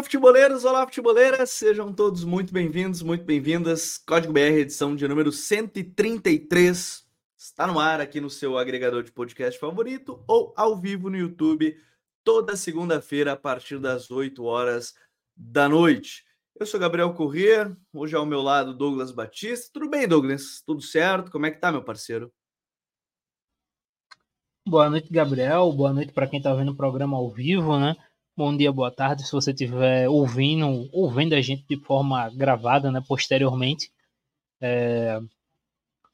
Olá, futeboleiros, olá, futeboleiras, sejam todos muito bem-vindos, muito bem-vindas. Código BR, edição de número 133, está no ar aqui no seu agregador de podcast favorito ou ao vivo no YouTube, toda segunda-feira, a partir das 8 horas da noite. Eu sou Gabriel Corrêa, hoje ao meu lado Douglas Batista. Tudo bem, Douglas? Tudo certo? Como é que tá, meu parceiro? Boa noite, Gabriel. Boa noite para quem está vendo o programa ao vivo, né? Bom dia, boa tarde, se você estiver ouvindo, ouvindo a gente de forma gravada, né, posteriormente. É,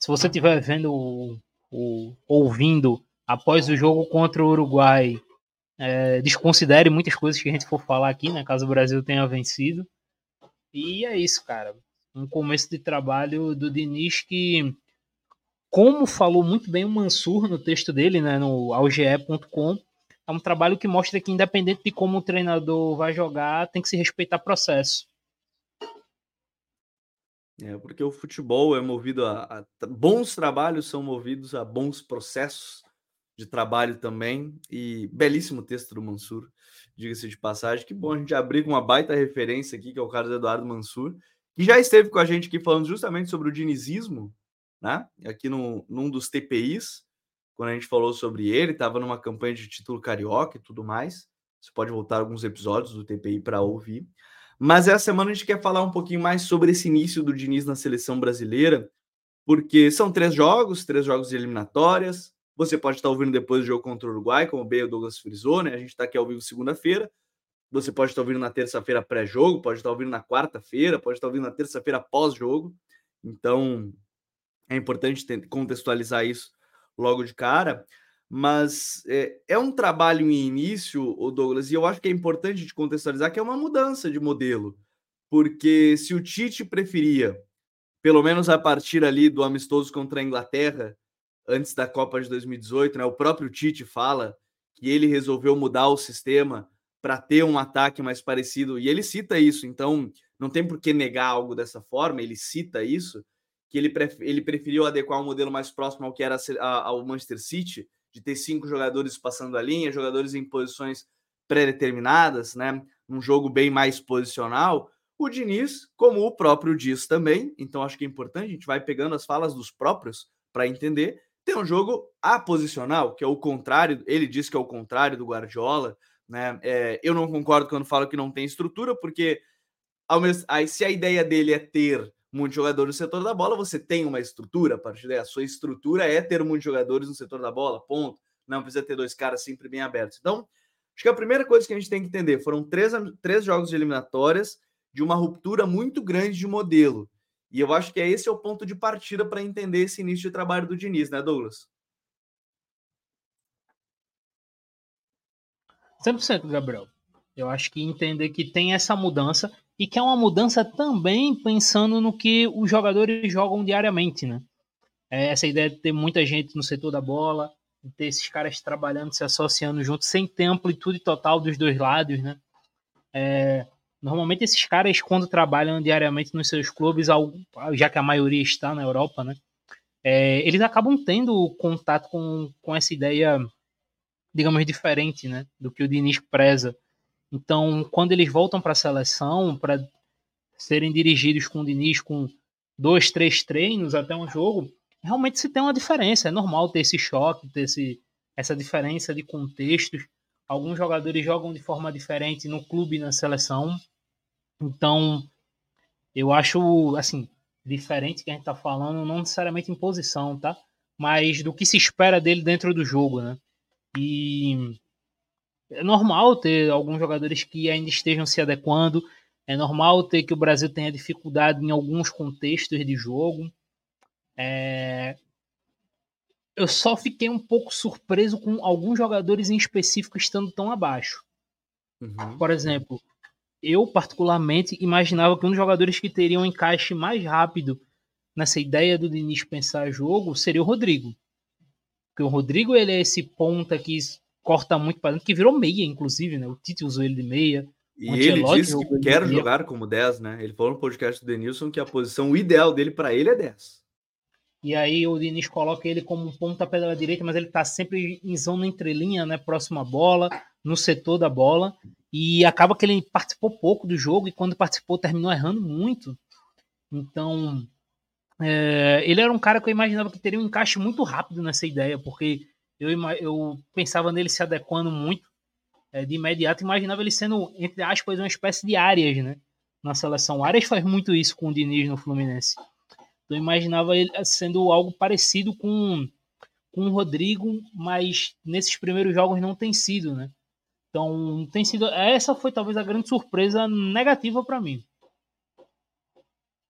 se você estiver vendo o, o, ouvindo após o jogo contra o Uruguai, é, desconsidere muitas coisas que a gente for falar aqui, né, caso o Brasil tenha vencido. E é isso, cara. Um começo de trabalho do Diniz que, como falou muito bem o Mansur no texto dele, né, no alge.com, é um trabalho que mostra que, independente de como o treinador vai jogar, tem que se respeitar processo. É, porque o futebol é movido a, a, bons trabalhos são movidos a bons processos de trabalho também. E belíssimo texto do Mansur, diga-se de passagem. Que bom a gente abrir com uma baita referência aqui, que é o Carlos Eduardo Mansur, que já esteve com a gente aqui falando justamente sobre o dinizismo, né? Aqui no, num dos TPIs quando a gente falou sobre ele, estava numa campanha de título carioca e tudo mais. Você pode voltar alguns episódios do TPI para ouvir. Mas essa semana a gente quer falar um pouquinho mais sobre esse início do Diniz na seleção brasileira, porque são três jogos, três jogos de eliminatórias. Você pode estar ouvindo depois do jogo contra o Uruguai, como o Douglas frisou, né? A gente está aqui ao vivo segunda-feira. Você pode estar ouvindo na terça-feira pré-jogo, pode estar ouvindo na quarta-feira, pode estar ouvindo na terça-feira pós-jogo. Então, é importante contextualizar isso logo de cara, mas é, é, um trabalho em início, o Douglas, e eu acho que é importante de contextualizar que é uma mudança de modelo, porque se o Tite preferia, pelo menos a partir ali do amistoso contra a Inglaterra, antes da Copa de 2018, né, o próprio Tite fala que ele resolveu mudar o sistema para ter um ataque mais parecido, e ele cita isso, então não tem por que negar algo dessa forma, ele cita isso, que ele, pref ele preferiu adequar um modelo mais próximo ao que era ao Manchester City, de ter cinco jogadores passando a linha, jogadores em posições pré-determinadas, né? Um jogo bem mais posicional. O Diniz, como o próprio diz também, então acho que é importante, a gente vai pegando as falas dos próprios para entender. Tem um jogo aposicional, que é o contrário, ele diz que é o contrário do Guardiola, né? É, eu não concordo quando falo que não tem estrutura, porque ao mesmo, aí, se a ideia dele é ter muitos jogadores no setor da bola, você tem uma estrutura a partir daí. A sua estrutura é ter muitos jogadores no setor da bola, ponto. Não precisa ter dois caras sempre bem abertos. Então, acho que a primeira coisa que a gente tem que entender foram três, três jogos de eliminatórias de uma ruptura muito grande de modelo. E eu acho que é esse é o ponto de partida para entender esse início de trabalho do Diniz, né, Douglas? 100%, Gabriel. Eu acho que entender que tem essa mudança e que é uma mudança também pensando no que os jogadores jogam diariamente, né? É essa ideia de ter muita gente no setor da bola, de ter esses caras trabalhando, se associando juntos, sem ter amplitude total dos dois lados, né? É, normalmente esses caras, quando trabalham diariamente nos seus clubes, já que a maioria está na Europa, né? É, eles acabam tendo contato com, com essa ideia, digamos, diferente, né? Do que o Diniz preza então, quando eles voltam para a seleção, para serem dirigidos com o Diniz com dois, três treinos até um jogo, realmente se tem uma diferença. É normal ter esse choque, ter esse, essa diferença de contextos. Alguns jogadores jogam de forma diferente no clube e na seleção. Então, eu acho, assim, diferente que a gente está falando, não necessariamente em posição, tá? Mas do que se espera dele dentro do jogo, né? E é normal ter alguns jogadores que ainda estejam se adequando. É normal ter que o Brasil tenha dificuldade em alguns contextos de jogo. É... Eu só fiquei um pouco surpreso com alguns jogadores em específico estando tão abaixo. Uhum. Por exemplo, eu particularmente imaginava que um dos jogadores que teria um encaixe mais rápido nessa ideia do Diniz pensar jogo seria o Rodrigo. Porque o Rodrigo ele é esse ponta que corta muito para dentro, que virou meia, inclusive, né? O Tite usou ele de meia. E ele disse que quer jogar como 10, né? Ele falou no podcast do Denilson que a posição ideal dele para ele é 10. E aí o Diniz coloca ele como um ponta pela direita, mas ele tá sempre em zona entrelinha, né? Próxima à bola, no setor da bola. E acaba que ele participou pouco do jogo e quando participou terminou errando muito. Então, é, ele era um cara que eu imaginava que teria um encaixe muito rápido nessa ideia, porque eu, eu pensava nele se adequando muito é, de imediato, imaginava ele sendo, entre aspas, uma espécie de áreas, né? Na seleção. Arias faz muito isso com o Diniz no Fluminense. Então eu imaginava ele sendo algo parecido com, com o Rodrigo, mas nesses primeiros jogos não tem sido, né? Então tem sido. Essa foi talvez a grande surpresa negativa para mim.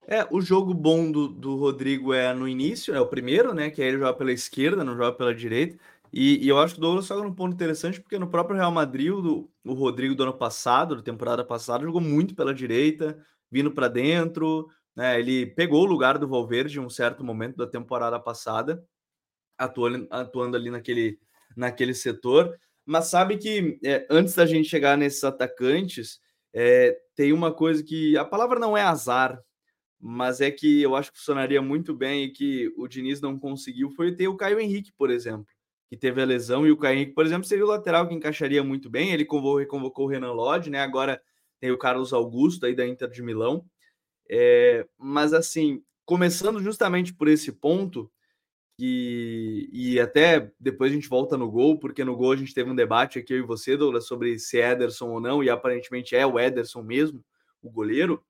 É, o jogo bom do, do Rodrigo é no início, é o primeiro, né? Que aí ele joga pela esquerda, não joga pela direita. E, e eu acho que o Douglas toca num ponto interessante, porque no próprio Real Madrid, o, o Rodrigo do ano passado, da temporada passada, jogou muito pela direita, vindo para dentro. Né? Ele pegou o lugar do Valverde em um certo momento da temporada passada, atuando, atuando ali naquele, naquele setor. Mas sabe que é, antes da gente chegar nesses atacantes, é, tem uma coisa que a palavra não é azar, mas é que eu acho que funcionaria muito bem e que o Diniz não conseguiu foi ter o Caio Henrique, por exemplo, que teve a lesão, e o Caio Henrique, por exemplo, seria o lateral que encaixaria muito bem. Ele convocou, convocou o Renan Lodge, né? Agora tem o Carlos Augusto aí da Inter de Milão. É, mas assim, começando justamente por esse ponto, e, e até depois a gente volta no gol, porque no gol a gente teve um debate aqui, eu e você, Douglas, sobre se é Ederson ou não, e aparentemente é o Ederson mesmo, o goleiro.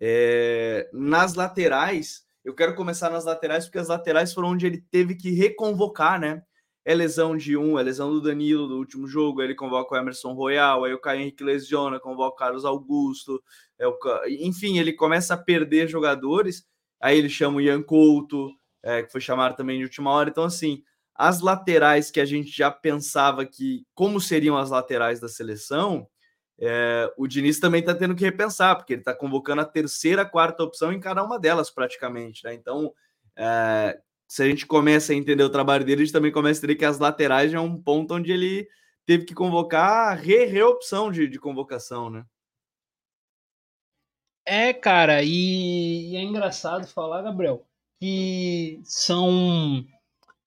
É, nas laterais, eu quero começar nas laterais, porque as laterais foram onde ele teve que reconvocar, né? É lesão de um, é lesão do Danilo do último jogo, ele convoca o Emerson Royal, aí o Caio Henrique lesiona, convoca o Carlos Augusto, é o, enfim, ele começa a perder jogadores, aí ele chama o Ian Couto, é, que foi chamado também de última hora, então assim, as laterais que a gente já pensava que, como seriam as laterais da seleção, é, o Diniz também está tendo que repensar, porque ele está convocando a terceira, quarta opção em cada uma delas, praticamente. Né? Então, é, se a gente começa a entender o trabalho dele, a gente também começa a entender que as laterais é um ponto onde ele teve que convocar a re reopção de, de convocação, né? É, cara, e, e é engraçado falar, Gabriel, que são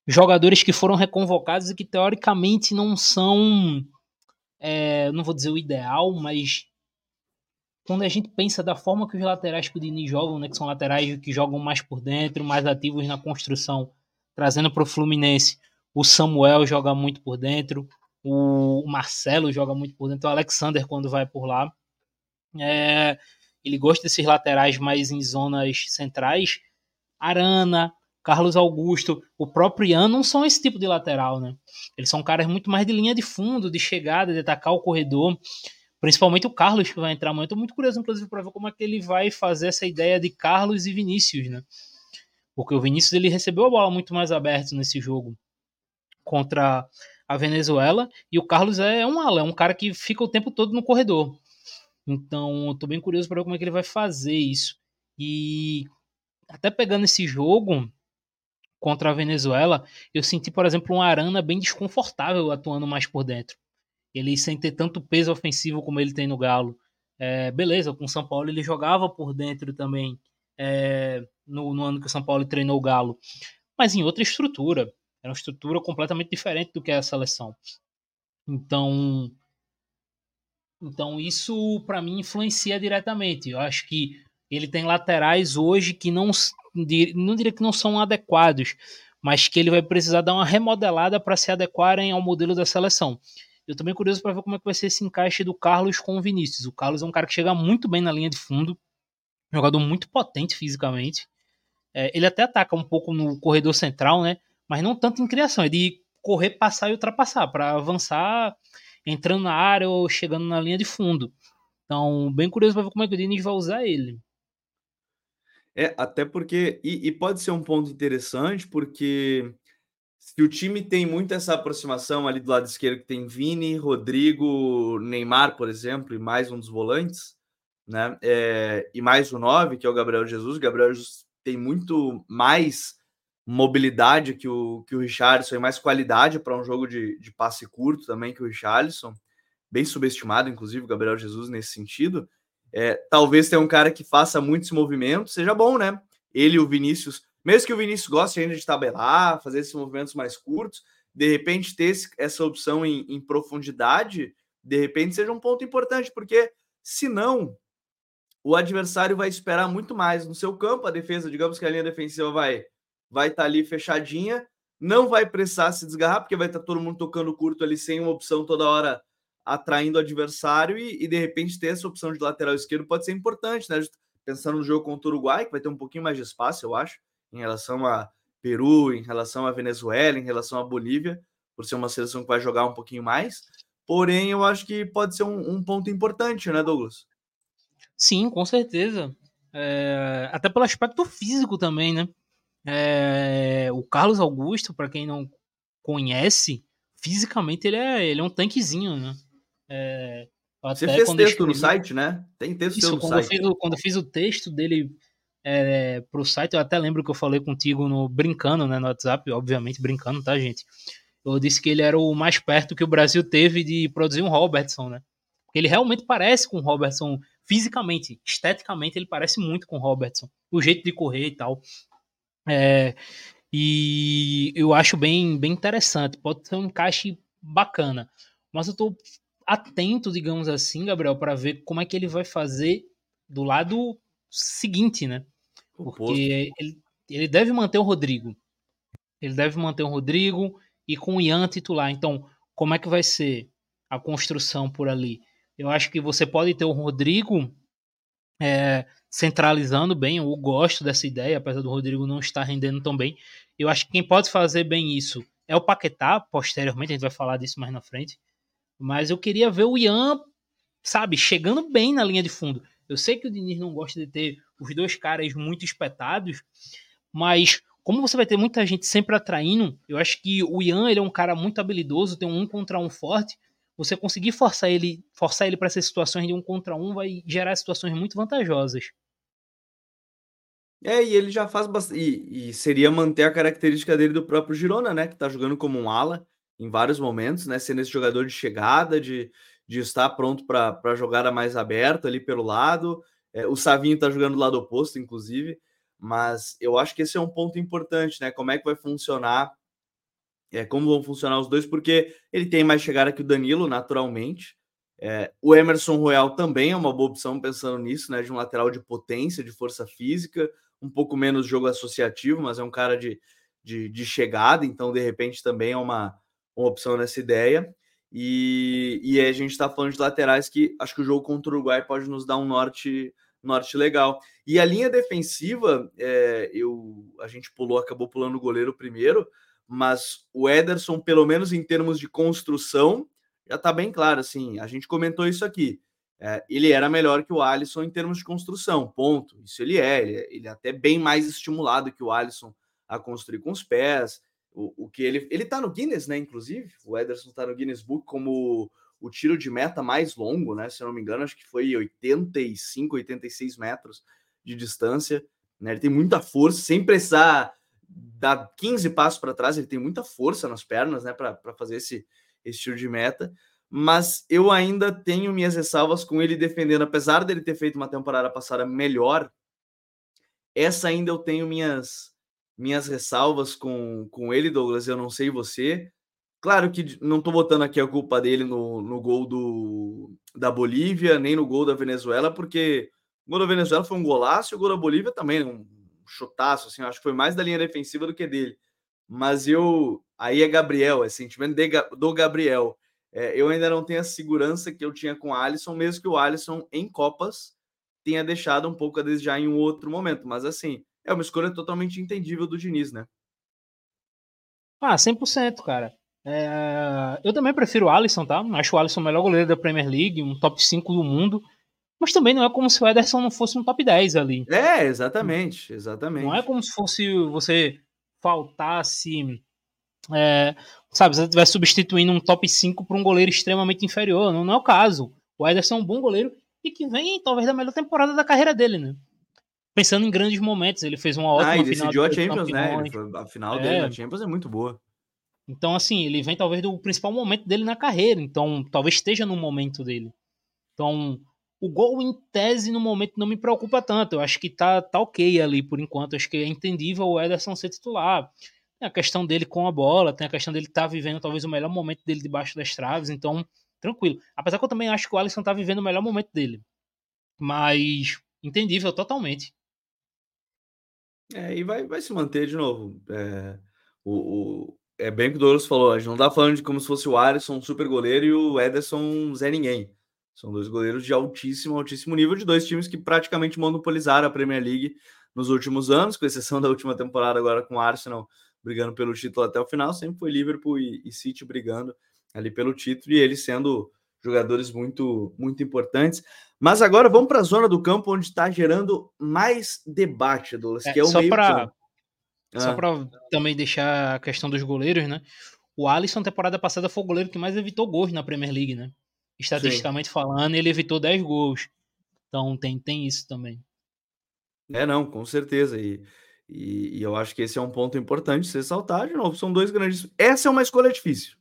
jogadores que foram reconvocados e que teoricamente não são é, não vou dizer o ideal, mas quando a gente pensa da forma que os laterais que o Dini jogam, né, que são laterais que jogam mais por dentro, mais ativos na construção, trazendo para o Fluminense, o Samuel joga muito por dentro, o Marcelo joga muito por dentro, o Alexander quando vai por lá. É, ele gosta desses laterais mais em zonas centrais. Arana, Carlos Augusto, o próprio Ian não são esse tipo de lateral, né? Eles são caras muito mais de linha de fundo, de chegada, de atacar o corredor. Principalmente o Carlos que vai entrar amanhã. Estou muito curioso, inclusive, para ver como é que ele vai fazer essa ideia de Carlos e Vinícius, né? Porque o Vinícius ele recebeu a bola muito mais aberta nesse jogo contra a Venezuela e o Carlos é um ala, é um cara que fica o tempo todo no corredor. Então, estou bem curioso para ver como é que ele vai fazer isso. E até pegando esse jogo, contra a Venezuela, eu senti, por exemplo, um Arana bem desconfortável atuando mais por dentro. Ele sem ter tanto peso ofensivo como ele tem no Galo. É, beleza, com o São Paulo ele jogava por dentro também, é, no, no, ano que o São Paulo treinou o Galo, mas em outra estrutura. Era uma estrutura completamente diferente do que é a seleção. Então, então isso para mim influencia diretamente. Eu acho que ele tem laterais hoje que não não diria que não são adequados, mas que ele vai precisar dar uma remodelada para se adequarem ao modelo da seleção. Eu também curioso para ver como é que vai ser esse encaixe do Carlos com o Vinícius. O Carlos é um cara que chega muito bem na linha de fundo, jogador muito potente fisicamente. É, ele até ataca um pouco no corredor central, né? Mas não tanto em criação, é de correr, passar e ultrapassar, para avançar entrando na área ou chegando na linha de fundo. Então, bem curioso para ver como é que o Diniz vai usar ele. É, até porque. E, e pode ser um ponto interessante, porque se o time tem muito essa aproximação ali do lado esquerdo, que tem Vini, Rodrigo, Neymar, por exemplo, e mais um dos volantes, né? É, e mais o 9, que é o Gabriel Jesus. O Gabriel Jesus tem muito mais mobilidade que o, que o Richardson e mais qualidade para um jogo de, de passe curto também que o Richardson. Bem subestimado, inclusive, o Gabriel Jesus nesse sentido. É, talvez tenha um cara que faça muitos movimentos, seja bom, né? Ele e o Vinícius, mesmo que o Vinícius goste ainda de tabelar, fazer esses movimentos mais curtos, de repente ter esse, essa opção em, em, profundidade de repente seja um ponto importante, porque senão o adversário vai esperar muito mais no seu campo, a defesa, digamos que a linha defensiva vai vai estar tá ali fechadinha, não vai precisar se desgarrar, porque vai estar tá todo mundo tocando curto ali sem uma opção toda hora atraindo o adversário e, e, de repente ter essa opção de lateral esquerdo pode ser importante, né? Pensando no jogo contra o Uruguai, que vai ter um pouquinho mais de espaço, eu acho, em relação a Peru, em relação a Venezuela, em relação a Bolívia, por ser uma seleção que vai jogar um pouquinho mais. Porém, eu acho que pode ser um, um ponto importante, né, Douglas? Sim, com certeza. É, até pelo aspecto físico também, né? É, o Carlos Augusto, para quem não conhece, fisicamente ele é, ele é um tanquezinho, né? É, Você fez texto escrevi... no site, né? Tem texto Isso, no quando site. Eu fiz, quando eu fiz o texto dele é, pro site, eu até lembro que eu falei contigo no brincando, né, no WhatsApp, obviamente brincando, tá, gente? Eu disse que ele era o mais perto que o Brasil teve de produzir um Robertson, né? Porque ele realmente parece com o Robertson fisicamente, esteticamente, ele parece muito com o Robertson. O jeito de correr e tal. É, e eu acho bem, bem interessante. Pode ser um encaixe bacana. Mas eu estou atento, digamos assim, Gabriel, para ver como é que ele vai fazer do lado seguinte, né? Porque ele, ele deve manter o Rodrigo. Ele deve manter o Rodrigo e com o Ian titular. Então, como é que vai ser a construção por ali? Eu acho que você pode ter o Rodrigo é, centralizando bem. Eu gosto dessa ideia, apesar do Rodrigo não estar rendendo tão bem. Eu acho que quem pode fazer bem isso é o Paquetá, posteriormente, a gente vai falar disso mais na frente. Mas eu queria ver o Ian, sabe, chegando bem na linha de fundo. Eu sei que o Diniz não gosta de ter os dois caras muito espetados, mas como você vai ter muita gente sempre atraindo, eu acho que o Ian ele é um cara muito habilidoso, tem um um contra um forte você conseguir forçar ele, forçar ele para essas situações de um contra um vai gerar situações muito vantajosas. É, e ele já faz bastante. E, e, seria manter a característica dele do próprio Girona, né? Que tá jogando como um ala em vários momentos, né? Sendo esse jogador de chegada, de, de estar pronto para a jogada mais aberta ali pelo lado. É, o Savinho tá jogando do lado oposto, inclusive. Mas eu acho que esse é um ponto importante, né? Como é que vai funcionar é, como vão funcionar os dois, porque ele tem mais chegada que o Danilo, naturalmente. É, o Emerson Royal também é uma boa opção, pensando nisso, né? De um lateral de potência, de força física, um pouco menos jogo associativo, mas é um cara de, de, de chegada, então de repente também é uma, uma opção nessa ideia. E, e a gente está falando de laterais que acho que o jogo contra o Uruguai pode nos dar um norte norte legal. E a linha defensiva, é, eu a gente pulou, acabou pulando o goleiro primeiro, mas o Ederson, pelo menos em termos de construção, já está bem claro. Assim, a gente comentou isso aqui. É, ele era melhor que o Alisson em termos de construção, ponto. Isso ele é, ele é, ele é até bem mais estimulado que o Alisson a construir com os pés. O, o que ele ele tá no Guinness, né? Inclusive, o Ederson está no Guinness Book como o tiro de meta mais longo, né? Se eu não me engano, acho que foi 85, 86 metros de distância. Né? Ele tem muita força, sem precisar dá 15 passos para trás, ele tem muita força nas pernas, né, para fazer esse, esse tiro de meta. Mas eu ainda tenho minhas ressalvas com ele defendendo, apesar dele ter feito uma temporada passada melhor. Essa ainda eu tenho minhas minhas ressalvas com, com ele, Douglas. Eu não sei você. Claro que não estou botando aqui a culpa dele no, no gol do, da Bolívia, nem no gol da Venezuela, porque o gol da Venezuela foi um golaço e o gol da Bolívia também, um chutaço, assim, acho que foi mais da linha defensiva do que dele. Mas eu. Aí é Gabriel, é sentimento de, do Gabriel. É, eu ainda não tenho a segurança que eu tinha com o Alisson, mesmo que o Alisson em Copas tenha deixado um pouco a desejar em um outro momento. Mas assim, é uma escolha totalmente entendível do Diniz, né? Ah, 100%, cara. É... Eu também prefiro o Alisson, tá? Acho o Alisson o melhor goleiro da Premier League, um top 5 do mundo. Mas também não é como se o Ederson não fosse um top 10 ali. É, exatamente, exatamente. Não é como se fosse você faltasse. É, sabe, você estivesse substituindo um top 5 por um goleiro extremamente inferior. Não, não, é o caso. O Ederson é um bom goleiro e que vem talvez da melhor temporada da carreira dele, né? Pensando em grandes momentos, ele fez uma ótima ah, ele final. decidiu a Champions, né? Foi, a final é. dele na Champions é muito boa. Então, assim, ele vem talvez do principal momento dele na carreira. Então, talvez esteja no momento dele. Então, o gol, em tese, no momento não me preocupa tanto. Eu acho que tá, tá ok ali por enquanto. Eu acho que é entendível o Ederson ser titular. Tem a questão dele com a bola, tem a questão dele estar tá vivendo talvez o melhor momento dele debaixo das traves. Então, tranquilo. Apesar que eu também acho que o Alisson tá vivendo o melhor momento dele. Mas entendível totalmente. É, e vai, vai se manter de novo. É, o, o, é bem que o Douglas falou, a gente não tá falando de como se fosse o Alisson super goleiro e o Ederson Zé Ninguém. São dois goleiros de altíssimo, altíssimo nível, de dois times que praticamente monopolizaram a Premier League nos últimos anos, com exceção da última temporada agora com o Arsenal brigando pelo título até o final, sempre foi Liverpool e, e City brigando ali pelo título e eles sendo jogadores muito, muito importantes. Mas agora vamos para a zona do campo onde está gerando mais debate, Douglas, é, que é o só meio pra, ah. Só para também deixar a questão dos goleiros, né? O Alisson, temporada passada, foi o goleiro que mais evitou gols na Premier League, né? Estatisticamente Sim. falando, ele evitou 10 gols. Então tem, tem isso também. É, não, com certeza. E, e, e, eu acho que esse é um ponto importante se ressaltar. De novo, são dois grandes. Essa é uma escolha difícil.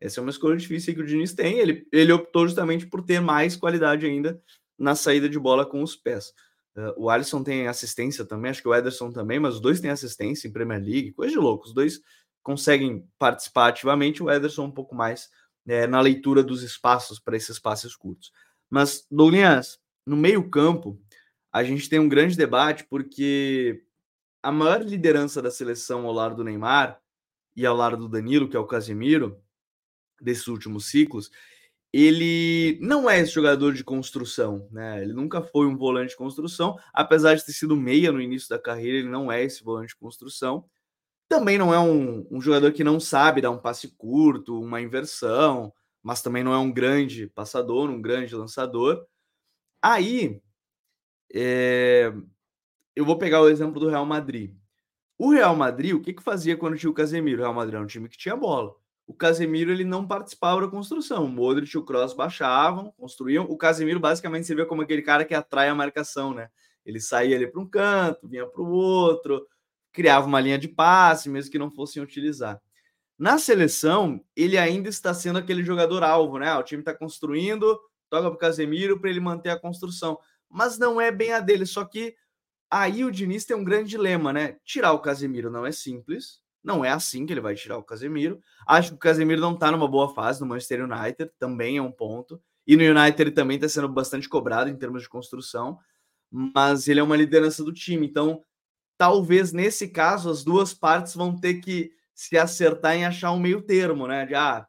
Essa é uma escolha difícil que o Diniz tem. Ele, ele optou justamente por ter mais qualidade ainda na saída de bola com os pés. Uh, o Alisson tem assistência também, acho que o Ederson também, mas os dois têm assistência em Premier League, coisa de louco. Os dois conseguem participar ativamente, o Ederson um pouco mais é, na leitura dos espaços para esses passes curtos. Mas, Douglas, no meio-campo, a gente tem um grande debate porque a maior liderança da seleção ao lado do Neymar e ao lado do Danilo, que é o Casemiro, desses últimos ciclos, ele não é esse jogador de construção, né? Ele nunca foi um volante de construção, apesar de ter sido meia no início da carreira, ele não é esse volante de construção. Também não é um, um jogador que não sabe dar um passe curto, uma inversão, mas também não é um grande passador, um grande lançador. Aí, é... eu vou pegar o exemplo do Real Madrid. O Real Madrid, o que, que fazia quando tinha o Casemiro? O Real Madrid era um time que tinha bola o Casemiro ele não participava da construção. O Modric e o Kroos baixavam, construíam. O Casemiro basicamente servia como aquele cara que atrai a marcação, né? Ele saía ali para um canto, vinha para o outro, criava uma linha de passe, mesmo que não fossem utilizar. Na seleção, ele ainda está sendo aquele jogador alvo, né? O time está construindo, toca para o Casemiro para ele manter a construção. Mas não é bem a dele, só que aí o Diniz tem um grande dilema, né? Tirar o Casemiro não é simples, não é assim que ele vai tirar o Casemiro. Acho que o Casemiro não está numa boa fase no Manchester United, também é um ponto. E no United ele também está sendo bastante cobrado em termos de construção, mas ele é uma liderança do time. Então, talvez nesse caso as duas partes vão ter que se acertar em achar um meio termo, né? De ah,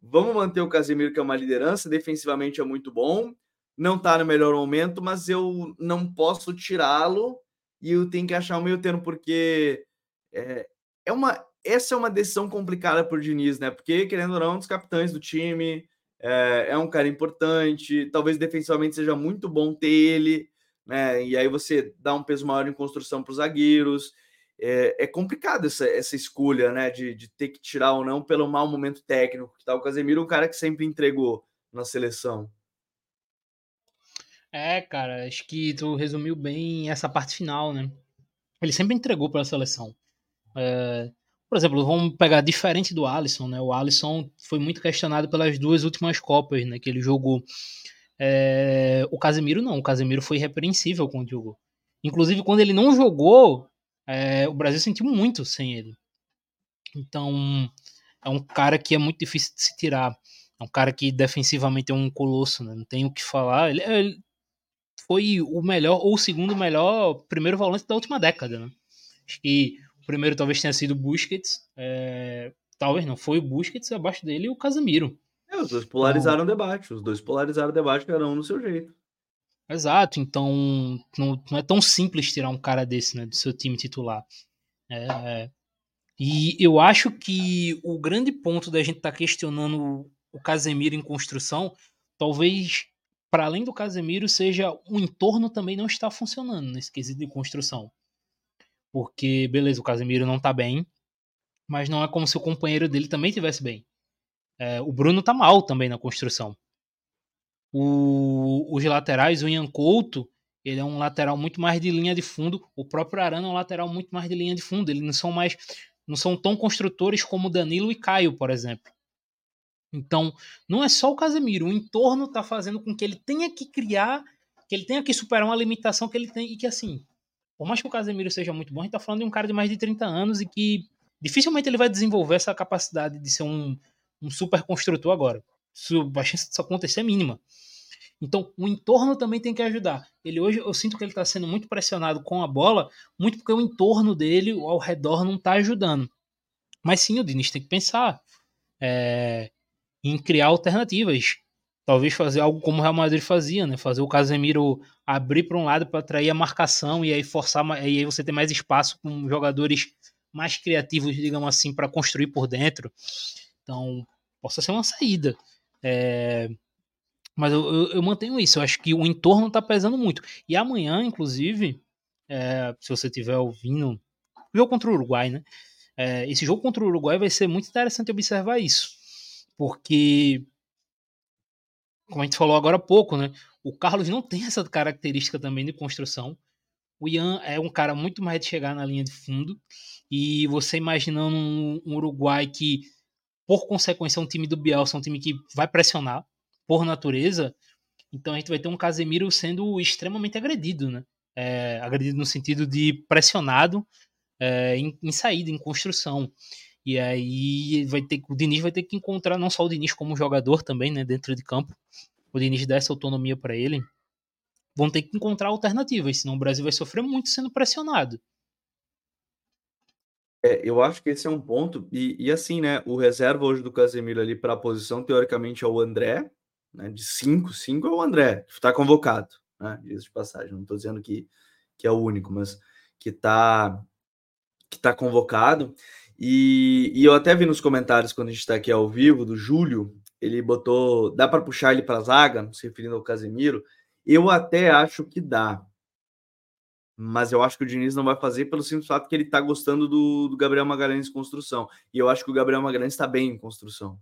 vamos manter o Casemiro, que é uma liderança, defensivamente é muito bom, não está no melhor momento, mas eu não posso tirá-lo e eu tenho que achar um meio termo, porque é, é uma, essa é uma decisão complicada para o Diniz, né? Porque, querendo ou não, é um dos capitães do time, é, é um cara importante, talvez defensivamente seja muito bom ter ele, né? E aí você dá um peso maior em construção para os zagueiros. É, é, complicado essa, essa escolha, né? De, de ter que tirar ou não pelo mau momento técnico que tá o Casemiro, um cara que sempre entregou na seleção. É, cara, acho que tu resumiu bem essa parte final, né? Ele sempre entregou para a seleção. É, por exemplo, vamos pegar diferente do Alisson, né? O Alisson foi muito questionado pelas duas últimas Copas, né? Que ele jogou. É, o Casemiro não, o Casemiro foi irrepreensível quando jogou. Inclusive, quando ele não jogou, é, o Brasil sentiu muito sem ele. Então, é um cara que é muito difícil de se tirar. É um cara que defensivamente é um colosso, né? não tem o que falar. Ele, ele, foi o melhor, ou o segundo melhor primeiro volante da última década. Né? Acho que o primeiro talvez tenha sido o Busquets. É, talvez não, foi o Busquets, abaixo dele e o Casemiro. É, os dois polarizaram então, o debate. Os dois polarizaram o debate, cada um no seu jeito. Exato, então não, não é tão simples tirar um cara desse né, do seu time titular. É, e eu acho que o grande ponto da gente estar tá questionando o Casemiro em construção, talvez para além do Casemiro, seja o entorno também não está funcionando nesse quesito de construção. Porque, beleza, o Casemiro não tá bem, mas não é como se o companheiro dele também estivesse bem. É, o Bruno tá mal também na construção. O, os laterais, o Ian Couto, ele é um lateral muito mais de linha de fundo. O próprio Arana é um lateral muito mais de linha de fundo. Eles não são mais, não são tão construtores como Danilo e Caio, por exemplo. Então, não é só o Casemiro. O entorno tá fazendo com que ele tenha que criar, que ele tenha que superar uma limitação que ele tem e que assim por mais que o Casemiro seja muito bom, a gente tá falando de um cara de mais de 30 anos e que dificilmente ele vai desenvolver essa capacidade de ser um, um super construtor agora. Isso, a chance disso acontecer é mínima. Então, o entorno também tem que ajudar. Ele hoje, eu sinto que ele está sendo muito pressionado com a bola, muito porque o entorno dele, ao redor, não está ajudando. Mas sim, o Diniz tem que pensar é, em criar alternativas. Talvez fazer algo como o Real Madrid fazia, né? Fazer o Casemiro abrir para um lado para atrair a marcação e aí forçar, e aí você ter mais espaço com jogadores mais criativos, digamos assim, para construir por dentro. Então, possa ser uma saída. É, mas eu, eu, eu, mantenho isso. Eu acho que o entorno está pesando muito. E amanhã, inclusive, é, se você estiver ouvindo, o jogo contra o Uruguai, né? É, esse jogo contra o Uruguai vai ser muito interessante observar isso. Porque, como a gente falou agora há pouco, né? O Carlos não tem essa característica também de construção. O Ian é um cara muito mais de chegar na linha de fundo. E você imaginando um, um Uruguai que, por consequência, é um time do Bielsa, um time que vai pressionar por natureza, então a gente vai ter um Casemiro sendo extremamente agredido, né? É, agredido no sentido de pressionado é, em, em, saída, em construção. E aí vai ter, o Diniz vai ter que encontrar não só o Diniz como jogador também, né, dentro de campo. O Diniz dá essa autonomia para ele. Vão ter que encontrar alternativas, senão o Brasil vai sofrer muito sendo pressionado. É, eu acho que esse é um ponto. E, e assim, né? O reserva hoje do Casemiro ali para a posição, teoricamente, é o André, né, de 5, 5 é o André, que está convocado, né, de passagem. Não estou dizendo que, que é o único, mas que está que tá convocado. E, e eu até vi nos comentários, quando a gente está aqui ao vivo, do Júlio, ele botou, dá para puxar ele para a zaga, se referindo ao Casemiro. Eu até acho que dá. Mas eu acho que o Diniz não vai fazer pelo simples fato que ele está gostando do, do Gabriel Magalhães em construção. E eu acho que o Gabriel Magalhães está bem em construção.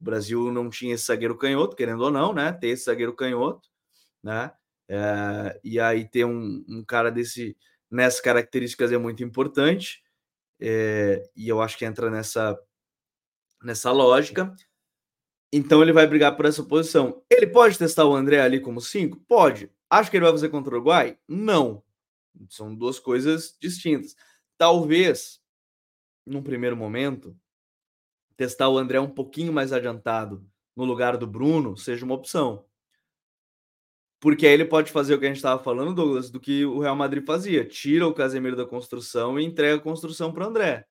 O Brasil não tinha esse zagueiro canhoto, querendo ou não, né? Ter esse zagueiro canhoto, né? É, e aí ter um, um, cara desse nessas características é muito importante. É, e eu acho que entra nessa nessa lógica. Então ele vai brigar por essa posição. Ele pode testar o André ali como 5? Pode. Acho que ele vai fazer contra o Uruguai? Não. São duas coisas distintas. Talvez, num primeiro momento, testar o André um pouquinho mais adiantado no lugar do Bruno seja uma opção. Porque aí ele pode fazer o que a gente estava falando, Douglas, do que o Real Madrid fazia: tira o Casemiro da construção e entrega a construção para o André.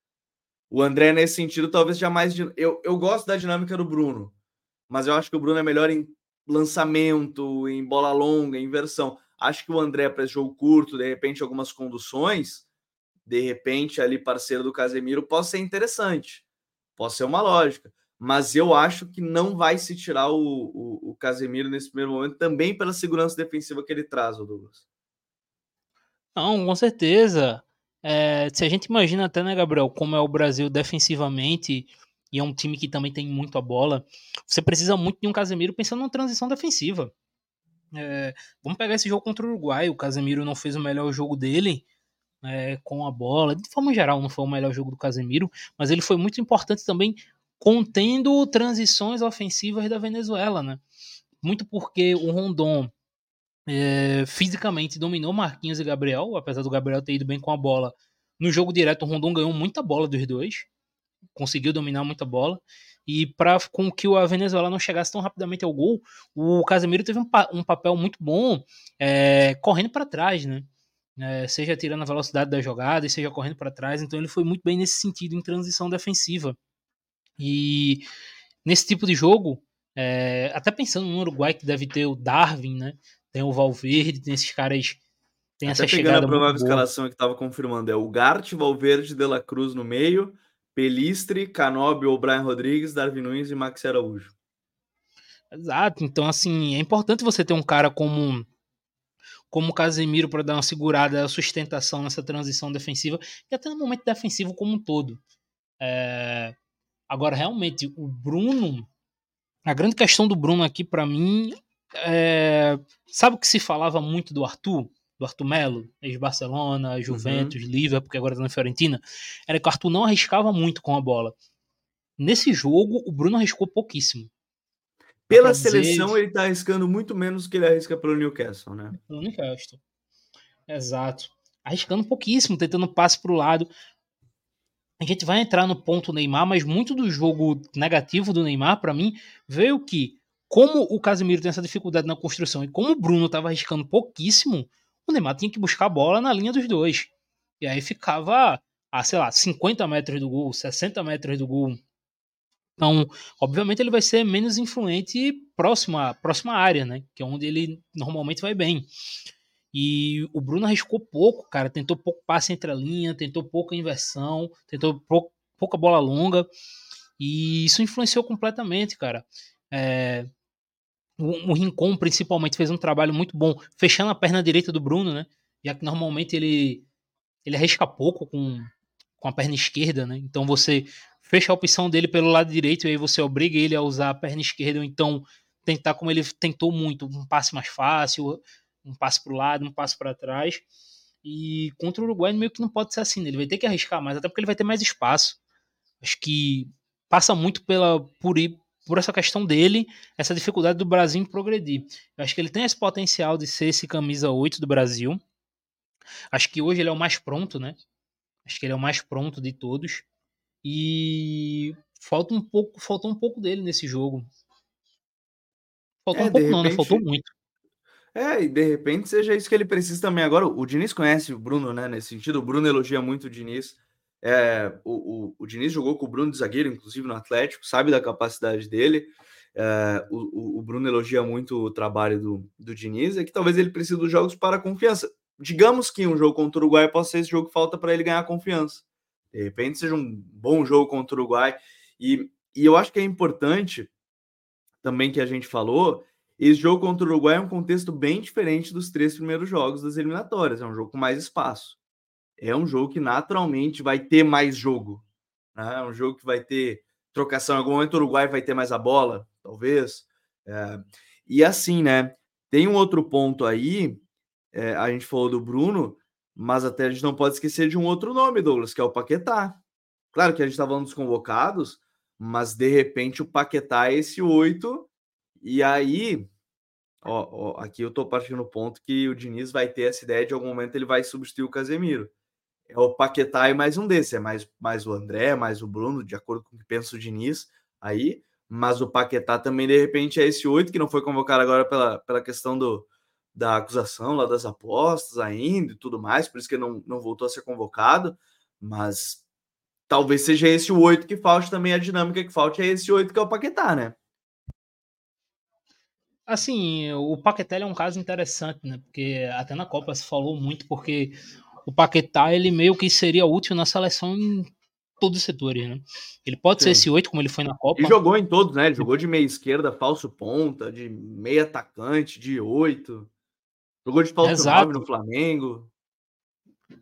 O André, nesse sentido, talvez já mais. Eu, eu gosto da dinâmica do Bruno, mas eu acho que o Bruno é melhor em lançamento, em bola longa, em inversão. Acho que o André, para esse jogo curto, de repente, algumas conduções, de repente, ali, parceiro do Casemiro, pode ser interessante. Pode ser uma lógica. Mas eu acho que não vai se tirar o, o, o Casemiro nesse primeiro momento, também pela segurança defensiva que ele traz, Douglas. Não, com certeza. É, se a gente imagina até, né, Gabriel, como é o Brasil defensivamente, e é um time que também tem muito a bola, você precisa muito de um Casemiro pensando na transição defensiva. É, vamos pegar esse jogo contra o Uruguai, o Casemiro não fez o melhor jogo dele, é, com a bola. De forma geral, não foi o melhor jogo do Casemiro, mas ele foi muito importante também contendo transições ofensivas da Venezuela, né? Muito porque o Rondon é, fisicamente dominou Marquinhos e Gabriel, apesar do Gabriel ter ido bem com a bola. No jogo direto, o Rondon ganhou muita bola dos dois, conseguiu dominar muita bola. E para com que a Venezuela não chegasse tão rapidamente ao gol, o Casemiro teve um, pa um papel muito bom é, correndo para trás, né? é, seja tirando a velocidade da jogada seja correndo para trás. Então ele foi muito bem nesse sentido em transição defensiva. E nesse tipo de jogo, é, até pensando no Uruguai que deve ter o Darwin, né? Tem o Valverde, tem esses caras. Tem até essa chegada a provável escalação que estava confirmando é o Gart, Valverde, De La Cruz no meio, Pelistre, Canóbio, Brian Rodrigues, Darwin Nunes e Max Araújo. Exato. Então, assim, é importante você ter um cara como como o Casemiro para dar uma segurada, sustentação nessa transição defensiva e até no momento defensivo como um todo. É... Agora, realmente, o Bruno, a grande questão do Bruno aqui para mim é... sabe o que se falava muito do Arthur? Do Arthur Melo, ex-Barcelona, Juventus, uhum. Liverpool, porque agora está na Fiorentina, era que o Arthur não arriscava muito com a bola. Nesse jogo, o Bruno arriscou pouquíssimo. Pela seleção, dizer... ele tá arriscando muito menos que ele arrisca pelo Newcastle, né? Pelo Newcastle. Exato. Arriscando pouquíssimo, tentando passe pro lado. A gente vai entrar no ponto Neymar, mas muito do jogo negativo do Neymar, para mim, veio que, como o Casemiro tem essa dificuldade na construção e como o Bruno estava arriscando pouquíssimo, o Neymar tinha que buscar a bola na linha dos dois. E aí ficava a, sei lá, 50 metros do gol, 60 metros do gol. Então, obviamente, ele vai ser menos influente próximo à, próxima área, né? Que é onde ele normalmente vai bem. E o Bruno arriscou pouco, cara. Tentou pouco passe entre a linha, tentou pouca inversão, tentou pouca, pouca bola longa. E isso influenciou completamente, cara. É, o, o Rincon, principalmente, fez um trabalho muito bom fechando a perna direita do Bruno, né? Já que normalmente ele, ele arrisca pouco com, com a perna esquerda, né? Então você fecha a opção dele pelo lado direito e aí você obriga ele a usar a perna esquerda ou então tentar como ele tentou muito, um passe mais fácil, um passe para o lado, um passe para trás. E contra o Uruguai meio que não pode ser assim, né? ele vai ter que arriscar mais, até porque ele vai ter mais espaço. Acho que passa muito pela por ir por essa questão dele, essa dificuldade do Brasil em progredir. Eu acho que ele tem esse potencial de ser esse camisa 8 do Brasil. Acho que hoje ele é o mais pronto, né? Acho que ele é o mais pronto de todos. E falta um pouco, faltou um pouco dele nesse jogo. Faltou é, um pouco, repente, não, né? Faltou muito. É, e de repente seja isso que ele precisa também. Agora, o Diniz conhece o Bruno, né? Nesse sentido, o Bruno elogia muito o Diniz. É, o, o, o Diniz jogou com o Bruno de zagueiro, inclusive no Atlético, sabe da capacidade dele. É, o, o, Bruno elogia muito o trabalho do, do Diniz, é que talvez ele precise dos jogos para confiança. Digamos que um jogo contra o Uruguai possa ser esse jogo que falta para ele ganhar confiança. De repente seja um bom jogo contra o Uruguai. E, e eu acho que é importante também que a gente falou esse jogo contra o Uruguai é um contexto bem diferente dos três primeiros jogos das eliminatórias. É um jogo com mais espaço. É um jogo que naturalmente vai ter mais jogo. Né? É um jogo que vai ter trocação. Em algum momento o Uruguai vai ter mais a bola, talvez. É... E assim, né? Tem um outro ponto aí. É, a gente falou do Bruno, mas até a gente não pode esquecer de um outro nome, Douglas, que é o Paquetá. Claro que a gente está falando dos convocados, mas de repente o Paquetá é esse oito e aí, ó, ó, aqui eu tô partindo do ponto que o Diniz vai ter essa ideia de algum momento ele vai substituir o Casemiro. É o Paquetá e mais um desses, é mais, mais o André, mais o Bruno, de acordo com o que pensa o Diniz aí. Mas o Paquetá também, de repente, é esse oito que não foi convocado agora pela, pela questão do, da acusação lá das apostas ainda e tudo mais, por isso que não, não voltou a ser convocado. Mas talvez seja esse o oito que falte também a dinâmica que falte é esse oito que é o Paquetá, né? Assim, o Paquetá é um caso interessante, né? Porque até na Copa se falou muito, porque o Paquetá ele meio que seria útil na seleção em todos os setores, né? Ele pode Sim. ser esse 8, como ele foi na Copa. E jogou em todos, né? Ele jogou de meia esquerda, falso ponta, de meia atacante, de 8. Jogou de falso Exato. 9 no Flamengo.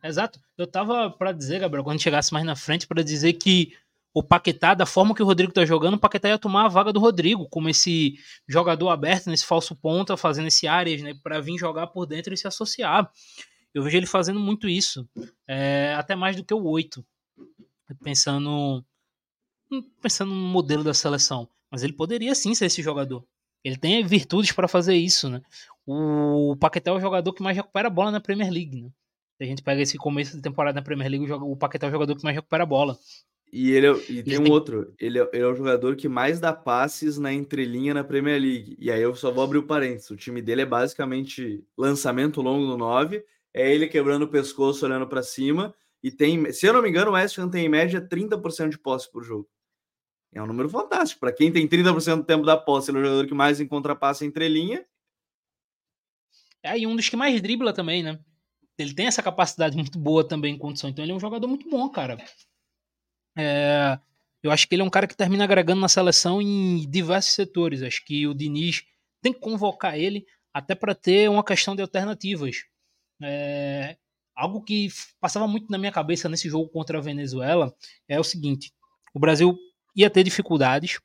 Exato. Eu tava para dizer, Gabriel, quando chegasse mais na frente, para dizer que o Paquetá, da forma que o Rodrigo tá jogando, o Paquetá ia tomar a vaga do Rodrigo, como esse jogador aberto nesse falso ponta, fazendo esse áreas, né, para vir jogar por dentro e se associar. Eu vejo ele fazendo muito isso, é, até mais do que o 8, pensando, pensando no modelo da seleção. Mas ele poderia sim ser esse jogador. Ele tem virtudes para fazer isso, né? O Paquetá é o jogador que mais recupera a bola na Premier League, né? Se a gente pega esse começo de temporada na Premier League, o Paquetá é o jogador que mais recupera a bola. E ele é, e tem um outro, ele é, ele é o jogador que mais dá passes na entrelinha na Premier League. E aí eu só vou abrir o parênteses. O time dele é basicamente lançamento longo no 9, é ele quebrando o pescoço, olhando para cima. E tem, se eu não me engano, o West Ham tem em média 30% de posse por jogo. É um número fantástico. Para quem tem 30% do tempo da posse, ele é o jogador que mais encontra passe entrelinha. É, e um dos que mais dribla também, né? Ele tem essa capacidade muito boa também em condição. Então ele é um jogador muito bom, cara. É, eu acho que ele é um cara que termina agregando na seleção em diversos setores. Acho que o Diniz tem que convocar ele até para ter uma questão de alternativas. É, algo que passava muito na minha cabeça nesse jogo contra a Venezuela é o seguinte: o Brasil ia ter dificuldades,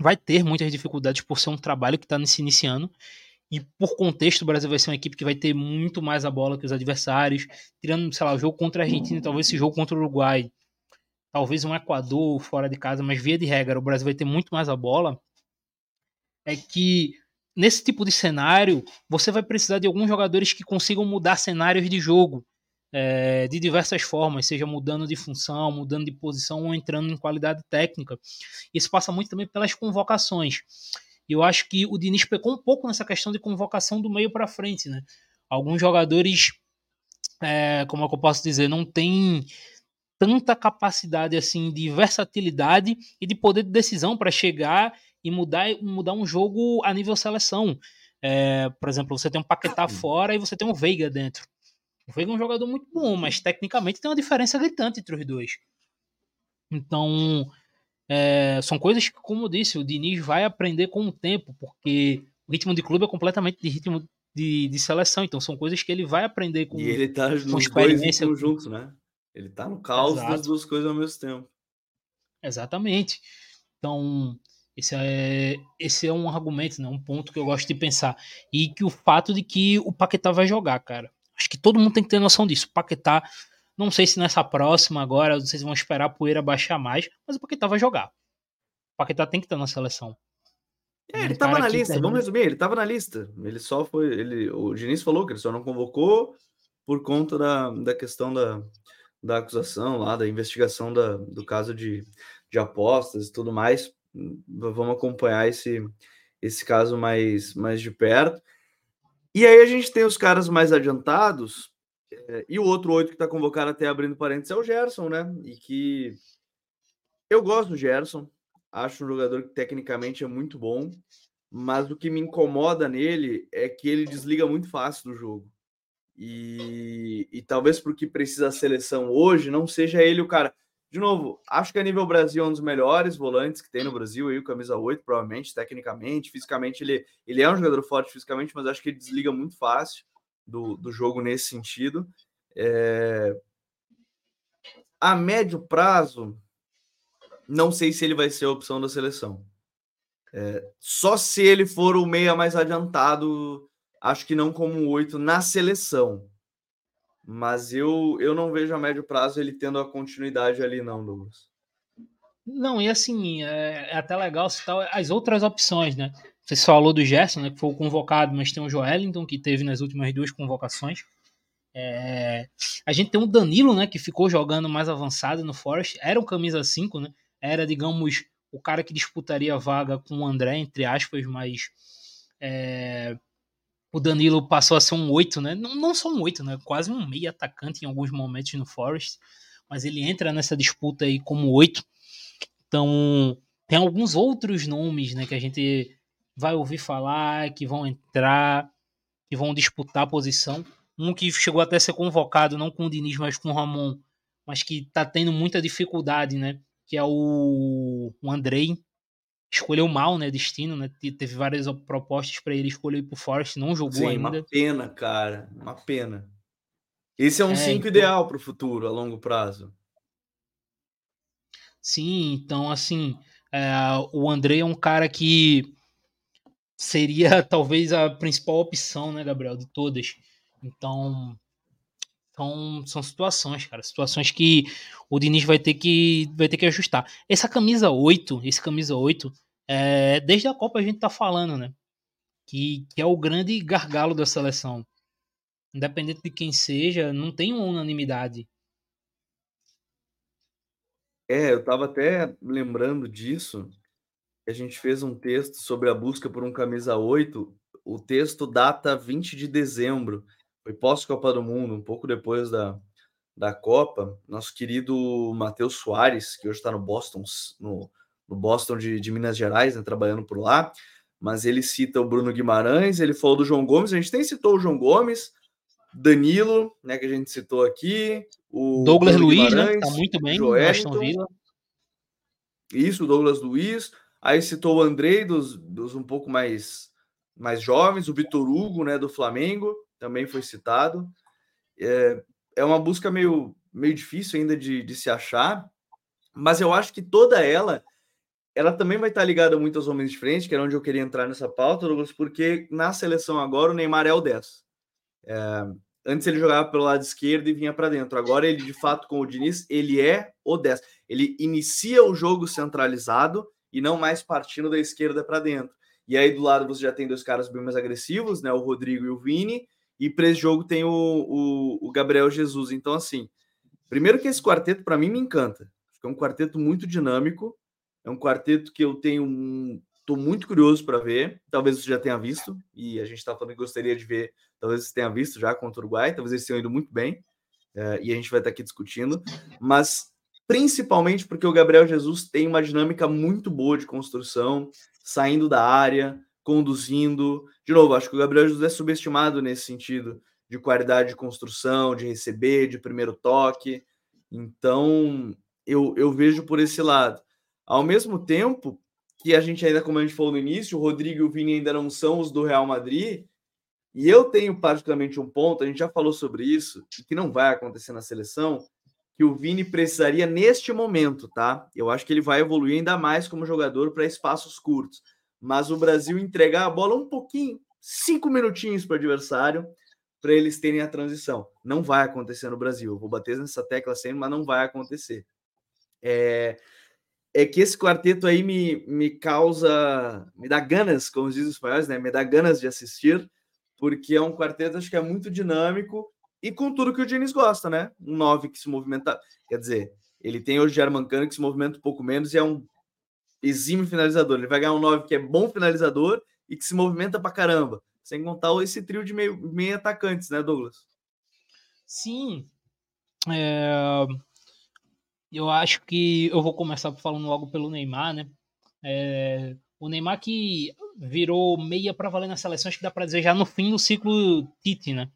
vai ter muitas dificuldades por ser um trabalho que está se iniciando. E por contexto, o Brasil vai ser uma equipe que vai ter muito mais a bola que os adversários. Tirando, sei lá, o jogo contra a Argentina, talvez esse jogo contra o Uruguai talvez um Equador fora de casa, mas via de regra o Brasil vai ter muito mais a bola, é que nesse tipo de cenário você vai precisar de alguns jogadores que consigam mudar cenários de jogo. é, de diversas formas, seja mudando de função, mudando de posição ou entrando em qualidade técnica. Isso passa muito também pelas convocações. E eu acho que o Diniz pecou um pouco nessa questão de convocação do meio para frente, né? Alguns jogadores, é, como é que eu posso dizer, não tem tanta capacidade assim de versatilidade e de poder de decisão para chegar e mudar, mudar um jogo a nível seleção. É, por exemplo, você tem um Paquetá fora e você tem um Veiga dentro. O Veiga é um jogador muito bom, mas tecnicamente tem uma diferença gritante entre os dois. Então, é, são coisas que, como eu disse, o Diniz vai aprender com o tempo, porque o ritmo de clube é completamente de ritmo de, de seleção, então são coisas que ele vai aprender com E ele tá com experiência. juntos, né? Ele tá no caos Exato. das duas coisas ao mesmo tempo. Exatamente. Então, esse é, esse é um argumento, né? um ponto que eu gosto de pensar. E que o fato de que o Paquetá vai jogar, cara. Acho que todo mundo tem que ter noção disso. O Paquetá não sei se nessa próxima agora, vocês vão esperar a poeira baixar mais, mas o Paquetá vai jogar. O Paquetá tem que estar na seleção. É, ele estava na lista, vamos resumir, ele estava na lista. Ele só foi. Ele, o Diniz falou que ele só não convocou por conta da, da questão da, da acusação lá, da investigação da, do caso de, de apostas e tudo mais. Vamos acompanhar esse, esse caso mais, mais de perto. E aí a gente tem os caras mais adiantados, é, e o outro oito que está convocado até abrindo parênteses é o Gerson, né? E que eu gosto do Gerson, acho um jogador que tecnicamente é muito bom, mas o que me incomoda nele é que ele desliga muito fácil do jogo. E, e talvez porque precisa a seleção hoje, não seja ele o cara. De novo, acho que a nível Brasil é um dos melhores volantes que tem no Brasil, aí o camisa 8, provavelmente, tecnicamente, fisicamente, ele, ele é um jogador forte fisicamente, mas acho que ele desliga muito fácil do, do jogo nesse sentido. É... A médio prazo, não sei se ele vai ser a opção da seleção. É... Só se ele for o meia mais adiantado, acho que não como um oito na seleção. Mas eu, eu não vejo a médio prazo ele tendo a continuidade ali, não, Douglas. Não, e assim, é, é até legal citar as outras opções, né? Você falou do Gerson, né, que foi convocado, mas tem o Joelinton, que teve nas últimas duas convocações. É... A gente tem o Danilo, né, que ficou jogando mais avançado no Forest. Era o camisa 5, né? Era, digamos, o cara que disputaria a vaga com o André, entre aspas, mas é... o Danilo passou a ser um 8, né? Não, não só um 8, né? Quase um meio atacante em alguns momentos no Forest. Mas ele entra nessa disputa aí como 8. Então, tem alguns outros nomes, né, que a gente vai ouvir falar, que vão entrar, que vão disputar a posição. Um que chegou até a ser convocado, não com o Diniz, mas com o Ramon, mas que está tendo muita dificuldade, né? Que é o, o Andrei. Escolheu mal, né? Destino, né? Teve várias propostas para ele escolher para o Forest, não jogou Sim, ainda. Uma pena, cara. Uma pena. Esse é um 5 é, então... ideal para o futuro, a longo prazo. Sim, então assim, é, o Andrei é um cara que seria talvez a principal opção, né, Gabriel, de todas. Então, são, são situações, cara, situações que o Diniz vai ter que vai ter que ajustar. Essa camisa 8, esse camisa 8, é, desde a Copa a gente tá falando, né? Que, que é o grande gargalo da seleção. Independente de quem seja, não tem uma unanimidade. É, eu tava até lembrando disso a gente fez um texto sobre a busca por um camisa 8. O texto data 20 de dezembro, foi pós-Copa do Mundo, um pouco depois da, da Copa. Nosso querido Matheus Soares, que hoje está no Boston, no, no Boston de, de, Minas Gerais, né, trabalhando por lá, mas ele cita o Bruno Guimarães, ele falou do João Gomes, a gente nem citou o João Gomes, Danilo, né, que a gente citou aqui, o Douglas Bruno Luiz, né, tá muito bem, Joelton, Villa. Isso, Douglas Luiz, Aí citou o Andrei, dos, dos um pouco mais, mais jovens, o Vitor Hugo, né, do Flamengo, também foi citado. É, é uma busca meio, meio difícil ainda de, de se achar, mas eu acho que toda ela ela também vai estar ligada muito aos homens de frente, que era onde eu queria entrar nessa pauta, Douglas, porque na seleção agora o Neymar é o 10. É, antes ele jogava pelo lado esquerdo e vinha para dentro. Agora ele, de fato, com o Diniz, ele é o 10. Ele inicia o jogo centralizado e não mais partindo da esquerda para dentro. E aí do lado você já tem dois caras bem mais agressivos, né? O Rodrigo e o Vini, E para esse jogo tem o, o, o, Gabriel Jesus. Então, assim, primeiro que esse quarteto, para mim, me encanta. É um quarteto muito dinâmico. É um quarteto que eu tenho um. Muito curioso para ver. Talvez você já tenha visto. E a gente está falando que gostaria de ver. Talvez você tenha visto já contra o Uruguai. Talvez eles tenham ido muito bem. É, e a gente vai estar tá aqui discutindo. Mas principalmente porque o Gabriel Jesus tem uma dinâmica muito boa de construção, saindo da área, conduzindo. De novo, acho que o Gabriel Jesus é subestimado nesse sentido de qualidade de construção, de receber, de primeiro toque. Então, eu, eu vejo por esse lado. Ao mesmo tempo que a gente ainda, como a gente falou no início, o Rodrigo e o Vini ainda não são os do Real Madrid, e eu tenho particularmente um ponto, a gente já falou sobre isso, que não vai acontecer na seleção, que o Vini precisaria neste momento, tá? Eu acho que ele vai evoluir ainda mais como jogador para espaços curtos. Mas o Brasil entregar a bola um pouquinho, cinco minutinhos para o adversário, para eles terem a transição. Não vai acontecer no Brasil. Vou bater nessa tecla sempre, mas não vai acontecer. É, é que esse quarteto aí me, me causa, me dá ganas, como dizem os espanhóis, né? Me dá ganas de assistir, porque é um quarteto acho que é muito dinâmico e com tudo que o Diniz gosta, né? Um 9 que se movimenta. Quer dizer, ele tem hoje o Germancano que se movimenta um pouco menos e é um exímio finalizador. Ele vai ganhar um 9 que é bom finalizador e que se movimenta pra caramba. Sem contar esse trio de meio, meio atacantes, né, Douglas? Sim. É... Eu acho que eu vou começar falando logo pelo Neymar, né? É... O Neymar que virou meia para valer na seleção, acho que dá para dizer já no fim do ciclo Tite, né?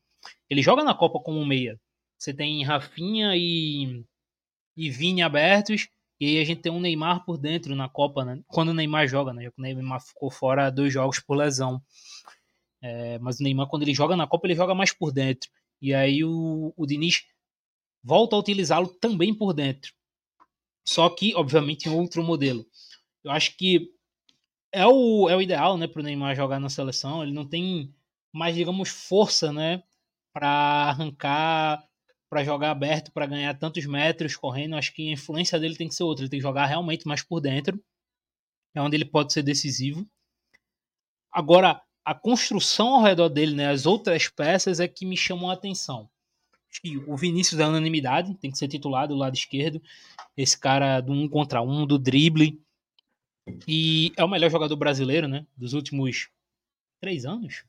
Ele joga na Copa como meia. Você tem Rafinha e, e Vini abertos. E aí a gente tem um Neymar por dentro na Copa, né? Quando o Neymar joga, né? O Neymar ficou fora dois jogos por lesão. É, mas o Neymar, quando ele joga na Copa, ele joga mais por dentro. E aí o, o Diniz volta a utilizá-lo também por dentro. Só que, obviamente, em outro modelo. Eu acho que é o, é o ideal, né, para o Neymar jogar na seleção. Ele não tem mais, digamos, força, né, para arrancar, para jogar aberto, para ganhar tantos metros correndo. Acho que a influência dele tem que ser outra. Ele tem que jogar realmente mais por dentro. É onde ele pode ser decisivo. Agora, a construção ao redor dele, né, as outras peças é que me chamam a atenção. o Vinícius é unanimidade, tem que ser titular do lado esquerdo. Esse cara do um contra um, do drible. E é o melhor jogador brasileiro, né? Dos últimos três anos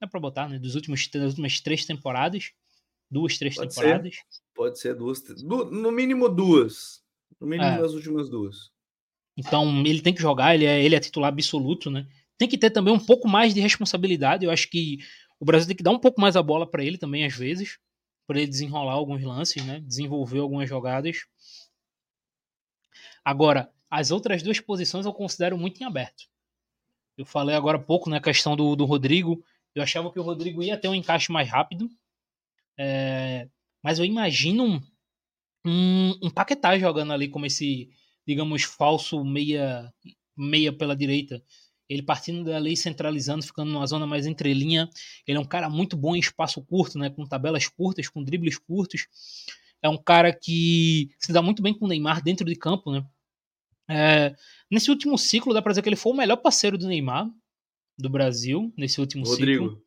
dá pra botar, né? Dos últimos, das últimas três temporadas. Duas, três Pode temporadas. Ser. Pode ser duas. No mínimo duas. No mínimo é. das últimas duas. Então, ele tem que jogar, ele é, ele é titular absoluto, né? Tem que ter também um pouco mais de responsabilidade. Eu acho que o Brasil tem que dar um pouco mais a bola para ele também, às vezes. para ele desenrolar alguns lances, né? Desenvolver algumas jogadas. Agora, as outras duas posições eu considero muito em aberto. Eu falei agora há pouco na né, questão do, do Rodrigo. Eu achava que o Rodrigo ia ter um encaixe mais rápido. É, mas eu imagino um, um, um Paquetá jogando ali como esse, digamos, falso meia, meia pela direita. Ele partindo dali, centralizando, ficando numa zona mais entrelinha. Ele é um cara muito bom em espaço curto, né? Com tabelas curtas, com dribles curtos. É um cara que se dá muito bem com o Neymar dentro de campo, né? É, nesse último ciclo, dá pra dizer que ele foi o melhor parceiro do Neymar do Brasil nesse último Rodrigo. ciclo.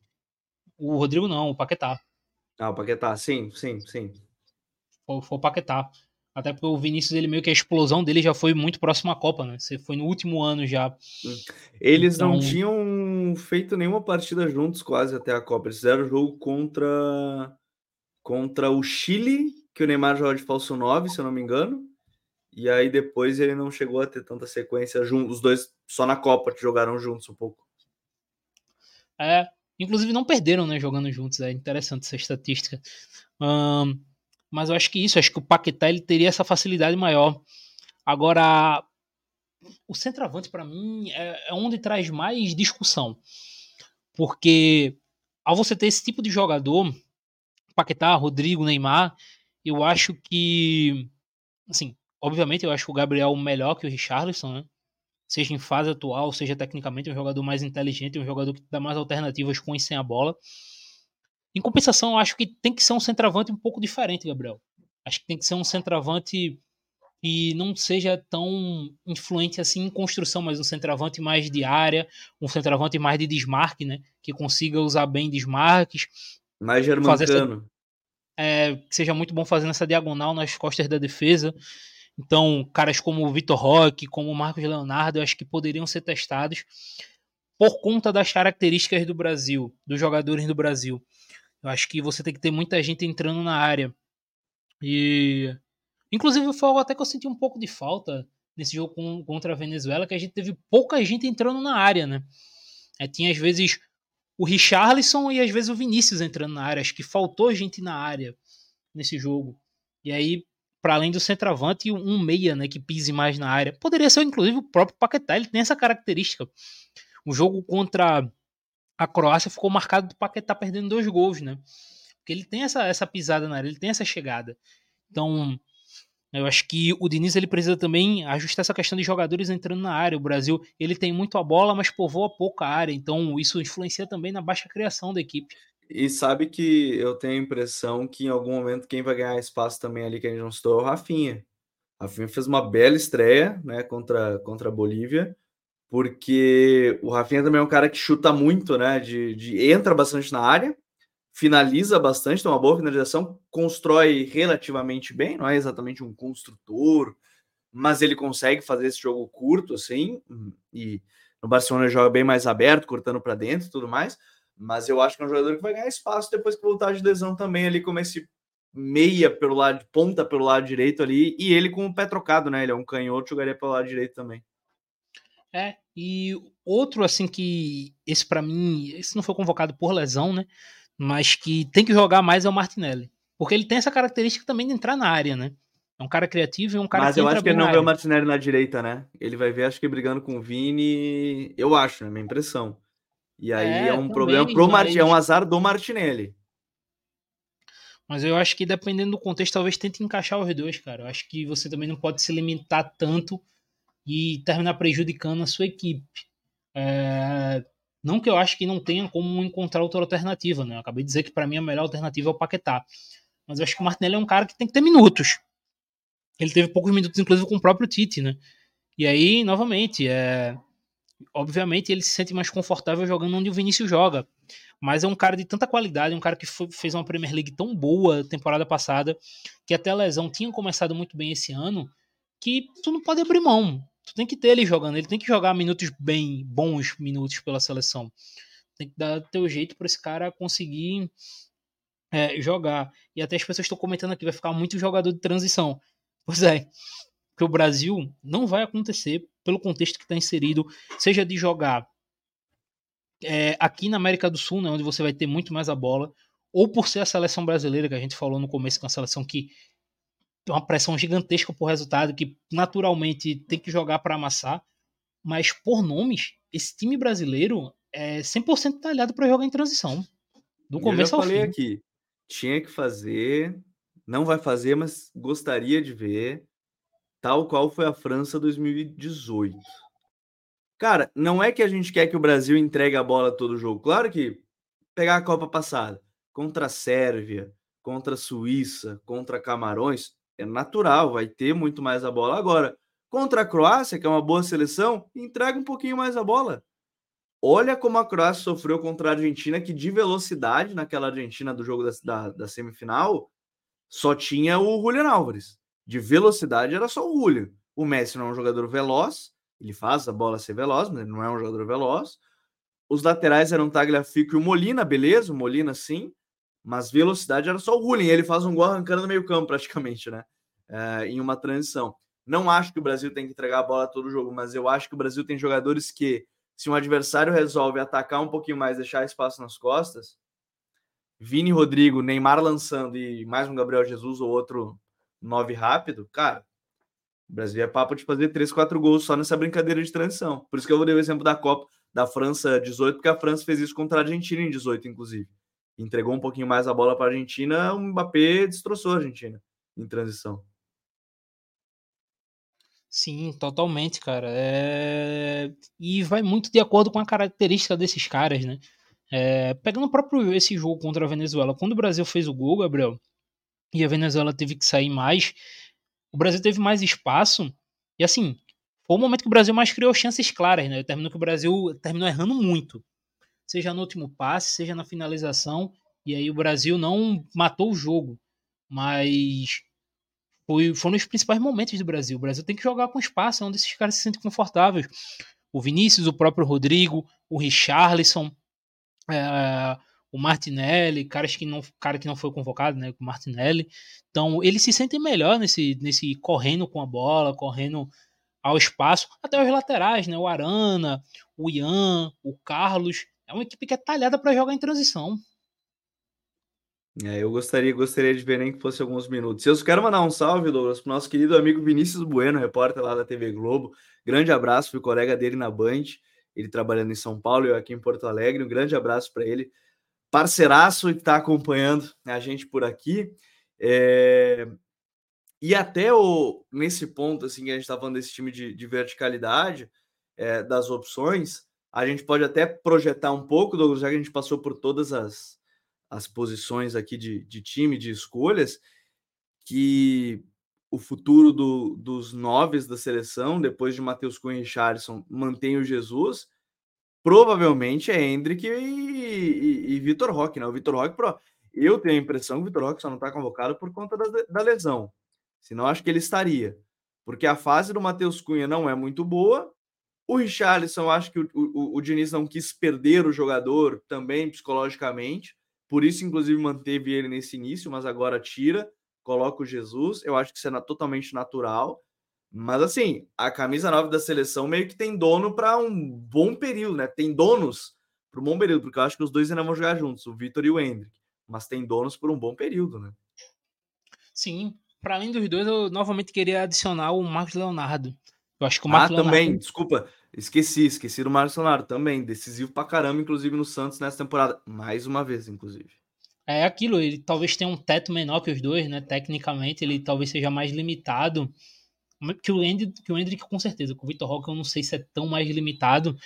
O Rodrigo não, o Paquetá. Ah, o Paquetá, sim, sim, sim. Foi, foi o Paquetá. Até porque o Vinícius, ele meio que a explosão dele já foi muito próximo à Copa, né? Você foi no último ano já. Hum. Eles então... não tinham feito nenhuma partida juntos quase até a Copa. Eles fizeram o jogo contra contra o Chile, que o Neymar joga de falso 9, se eu não me engano. E aí depois ele não chegou a ter tanta sequência juntos. Os dois só na Copa que jogaram juntos um pouco. É, inclusive não perderam, né, jogando juntos. É interessante essa estatística. Um, mas eu acho que isso, acho que o Paquetá ele teria essa facilidade maior. Agora, o centroavante para mim é, é onde traz mais discussão. Porque ao você ter esse tipo de jogador, Paquetá, Rodrigo, Neymar, eu acho que assim, obviamente eu acho o Gabriel melhor que o Richarlison, né? Seja em fase atual, seja tecnicamente um jogador mais inteligente, um jogador que dá mais alternativas com e sem a bola. Em compensação, acho que tem que ser um centroavante um pouco diferente, Gabriel. Acho que tem que ser um centroavante que não seja tão influente assim em construção, mas um centroavante mais de área, um centroavante mais de desmarque, né? Que consiga usar bem desmarques, Mais germancano. É, que seja muito bom fazendo essa diagonal nas costas da defesa. Então, caras como o Vitor Roque, como o Marcos Leonardo, eu acho que poderiam ser testados por conta das características do Brasil, dos jogadores do Brasil. Eu acho que você tem que ter muita gente entrando na área. E inclusive foi algo até que eu senti um pouco de falta nesse jogo contra a Venezuela, que a gente teve pouca gente entrando na área, né? É, tinha às vezes o Richarlison e às vezes o Vinícius entrando na área. Acho que faltou gente na área nesse jogo. E aí para além do centroavante, um meia, né, que pise mais na área. Poderia ser, inclusive, o próprio Paquetá, ele tem essa característica. O jogo contra a Croácia ficou marcado do Paquetá perdendo dois gols, né? Porque ele tem essa, essa pisada na área, ele tem essa chegada. Então, eu acho que o Diniz ele precisa também ajustar essa questão de jogadores entrando na área. O Brasil ele tem muito a bola, mas povoa pouca área. Então, isso influencia também na baixa criação da equipe. E sabe que eu tenho a impressão que em algum momento quem vai ganhar espaço também ali que a gente não citou é o Rafinha. Rafinha fez uma bela estreia né, contra, contra a Bolívia, porque o Rafinha também é um cara que chuta muito, né? De, de entra bastante na área, finaliza bastante, tem uma boa finalização, constrói relativamente bem, não é exatamente um construtor, mas ele consegue fazer esse jogo curto, assim, e no Barcelona joga bem mais aberto, cortando para dentro e tudo mais. Mas eu acho que é um jogador que vai ganhar espaço depois que voltar de lesão também, ali como esse meia pelo lado, ponta pelo lado direito ali, e ele com o pé trocado, né? Ele é um canhoto, jogaria pelo lado direito também. É, e outro assim que esse para mim, esse não foi convocado por lesão, né? Mas que tem que jogar mais é o Martinelli. Porque ele tem essa característica também de entrar na área, né? É um cara criativo e um cara Mas que eu acho que ele não vê o Martinelli na direita, né? Ele vai ver, acho que brigando com o Vini. Eu acho, né? Minha impressão. E aí é, é um também, problema pro mas... é um azar do Martinelli. Mas eu acho que dependendo do contexto, talvez tente encaixar os dois, cara. Eu acho que você também não pode se limitar tanto e terminar prejudicando a sua equipe. É... Não que eu acho que não tenha como encontrar outra alternativa, né? Eu acabei de dizer que para mim a melhor alternativa é o Paquetá. Mas eu acho que o Martinelli é um cara que tem que ter minutos. Ele teve poucos minutos, inclusive, com o próprio Tite, né? E aí, novamente, é obviamente ele se sente mais confortável jogando onde o Vinícius joga. Mas é um cara de tanta qualidade, um cara que foi, fez uma Premier League tão boa temporada passada, que até a lesão tinha começado muito bem esse ano, que tu não pode abrir mão. Tu tem que ter ele jogando, ele tem que jogar minutos bem, bons minutos pela seleção. Tem que dar teu jeito para esse cara conseguir é, jogar. E até as pessoas estão comentando aqui, vai ficar muito jogador de transição. Pois é, que o Brasil não vai acontecer pelo contexto que está inserido, seja de jogar é, aqui na América do Sul, né, onde você vai ter muito mais a bola, ou por ser a seleção brasileira, que a gente falou no começo, que é uma seleção que tem uma pressão gigantesca por resultado, que naturalmente tem que jogar para amassar, mas por nomes, esse time brasileiro é 100% talhado para jogar em transição. Do começo Eu já falei fim. aqui, tinha que fazer, não vai fazer, mas gostaria de ver tal qual foi a França 2018. Cara, não é que a gente quer que o Brasil entregue a bola todo jogo. Claro que pegar a Copa passada contra a Sérvia, contra a Suíça, contra Camarões, é natural, vai ter muito mais a bola. Agora, contra a Croácia, que é uma boa seleção, entrega um pouquinho mais a bola. Olha como a Croácia sofreu contra a Argentina, que de velocidade naquela Argentina do jogo da, da, da semifinal só tinha o Julian Álvares de velocidade era só o Julio. O Messi não é um jogador veloz, ele faz a bola ser veloz, mas ele não é um jogador veloz. Os laterais eram Tagliafico e o Molina, beleza, o Molina sim, mas velocidade era só o Julio. Ele faz um gol arrancando no meio campo praticamente, né? É, em uma transição. Não acho que o Brasil tem que entregar a bola todo jogo, mas eu acho que o Brasil tem jogadores que, se um adversário resolve atacar um pouquinho mais, deixar espaço nas costas, Vini Rodrigo, Neymar lançando e mais um Gabriel Jesus ou outro 9 rápido, cara, o Brasil é papo de fazer 3, 4 gols só nessa brincadeira de transição. Por isso que eu dar o exemplo da Copa da França 18, porque a França fez isso contra a Argentina em 18, inclusive. Entregou um pouquinho mais a bola para a Argentina, o Mbappé destroçou a Argentina em transição. Sim, totalmente, cara. É... E vai muito de acordo com a característica desses caras, né? É... Pegando o próprio esse jogo contra a Venezuela, quando o Brasil fez o gol, Gabriel, e a Venezuela teve que sair mais. O Brasil teve mais espaço e assim, foi o momento que o Brasil mais criou chances claras, né? Terminou que o Brasil terminou errando muito. Seja no último passe, seja na finalização. E aí o Brasil não matou o jogo, mas foi, foram os principais momentos do Brasil. O Brasil tem que jogar com espaço, onde esses caras se sentem confortáveis. O Vinícius, o próprio Rodrigo, o Richarlison, é, o Martinelli, caras que não, cara que não foi convocado, né, o Martinelli. Então, eles se sentem melhor nesse, nesse correndo com a bola, correndo ao espaço, até os laterais, né, o Arana, o Ian, o Carlos. É uma equipe que é talhada para jogar em transição. É, eu gostaria, gostaria de ver nem que fosse alguns minutos. Eu quero mandar um salve, Douglas, para o nosso querido amigo Vinícius Bueno, repórter lá da TV Globo. Grande abraço, fui colega dele na Band, ele trabalhando em São Paulo e eu aqui em Porto Alegre. Um grande abraço para ele. Parceiraço que está acompanhando a gente por aqui. É... E até o, nesse ponto, assim, que a gente está falando desse time de, de verticalidade, é, das opções, a gente pode até projetar um pouco, Douglas, já que a gente passou por todas as as posições aqui de, de time, de escolhas, que o futuro do, dos noves da seleção, depois de Matheus Cunha e Richardson, mantém o Jesus, provavelmente é Hendrick e, e, e Vitor Roque, né? O Vitor Roque, eu tenho a impressão que o Vitor Roque só não está convocado por conta da, da lesão. Senão acho que ele estaria. Porque a fase do Matheus Cunha não é muito boa. O Richarlison, acho que o, o, o Diniz não quis perder o jogador também psicologicamente. Por isso, inclusive, manteve ele nesse início, mas agora tira, coloca o Jesus. Eu acho que isso é totalmente natural. Mas assim, a camisa 9 da seleção meio que tem dono para um bom período, né? Tem donos para um bom período, porque eu acho que os dois ainda vão jogar juntos, o Vitor e o Hendrick. Mas tem donos por um bom período, né? Sim. Para além dos dois, eu novamente queria adicionar o Marcos Leonardo. Eu acho que o Marcos ah, Leonardo... também, desculpa. Esqueci, esqueci do Marcos Leonardo também, decisivo pra caramba, inclusive no Santos nessa temporada, mais uma vez, inclusive. É aquilo, ele talvez tenha um teto menor que os dois, né? Tecnicamente, ele talvez seja mais limitado que o Hendrick, que o Hendrick com certeza. Com o Vitor Roque eu não sei se é tão mais limitado,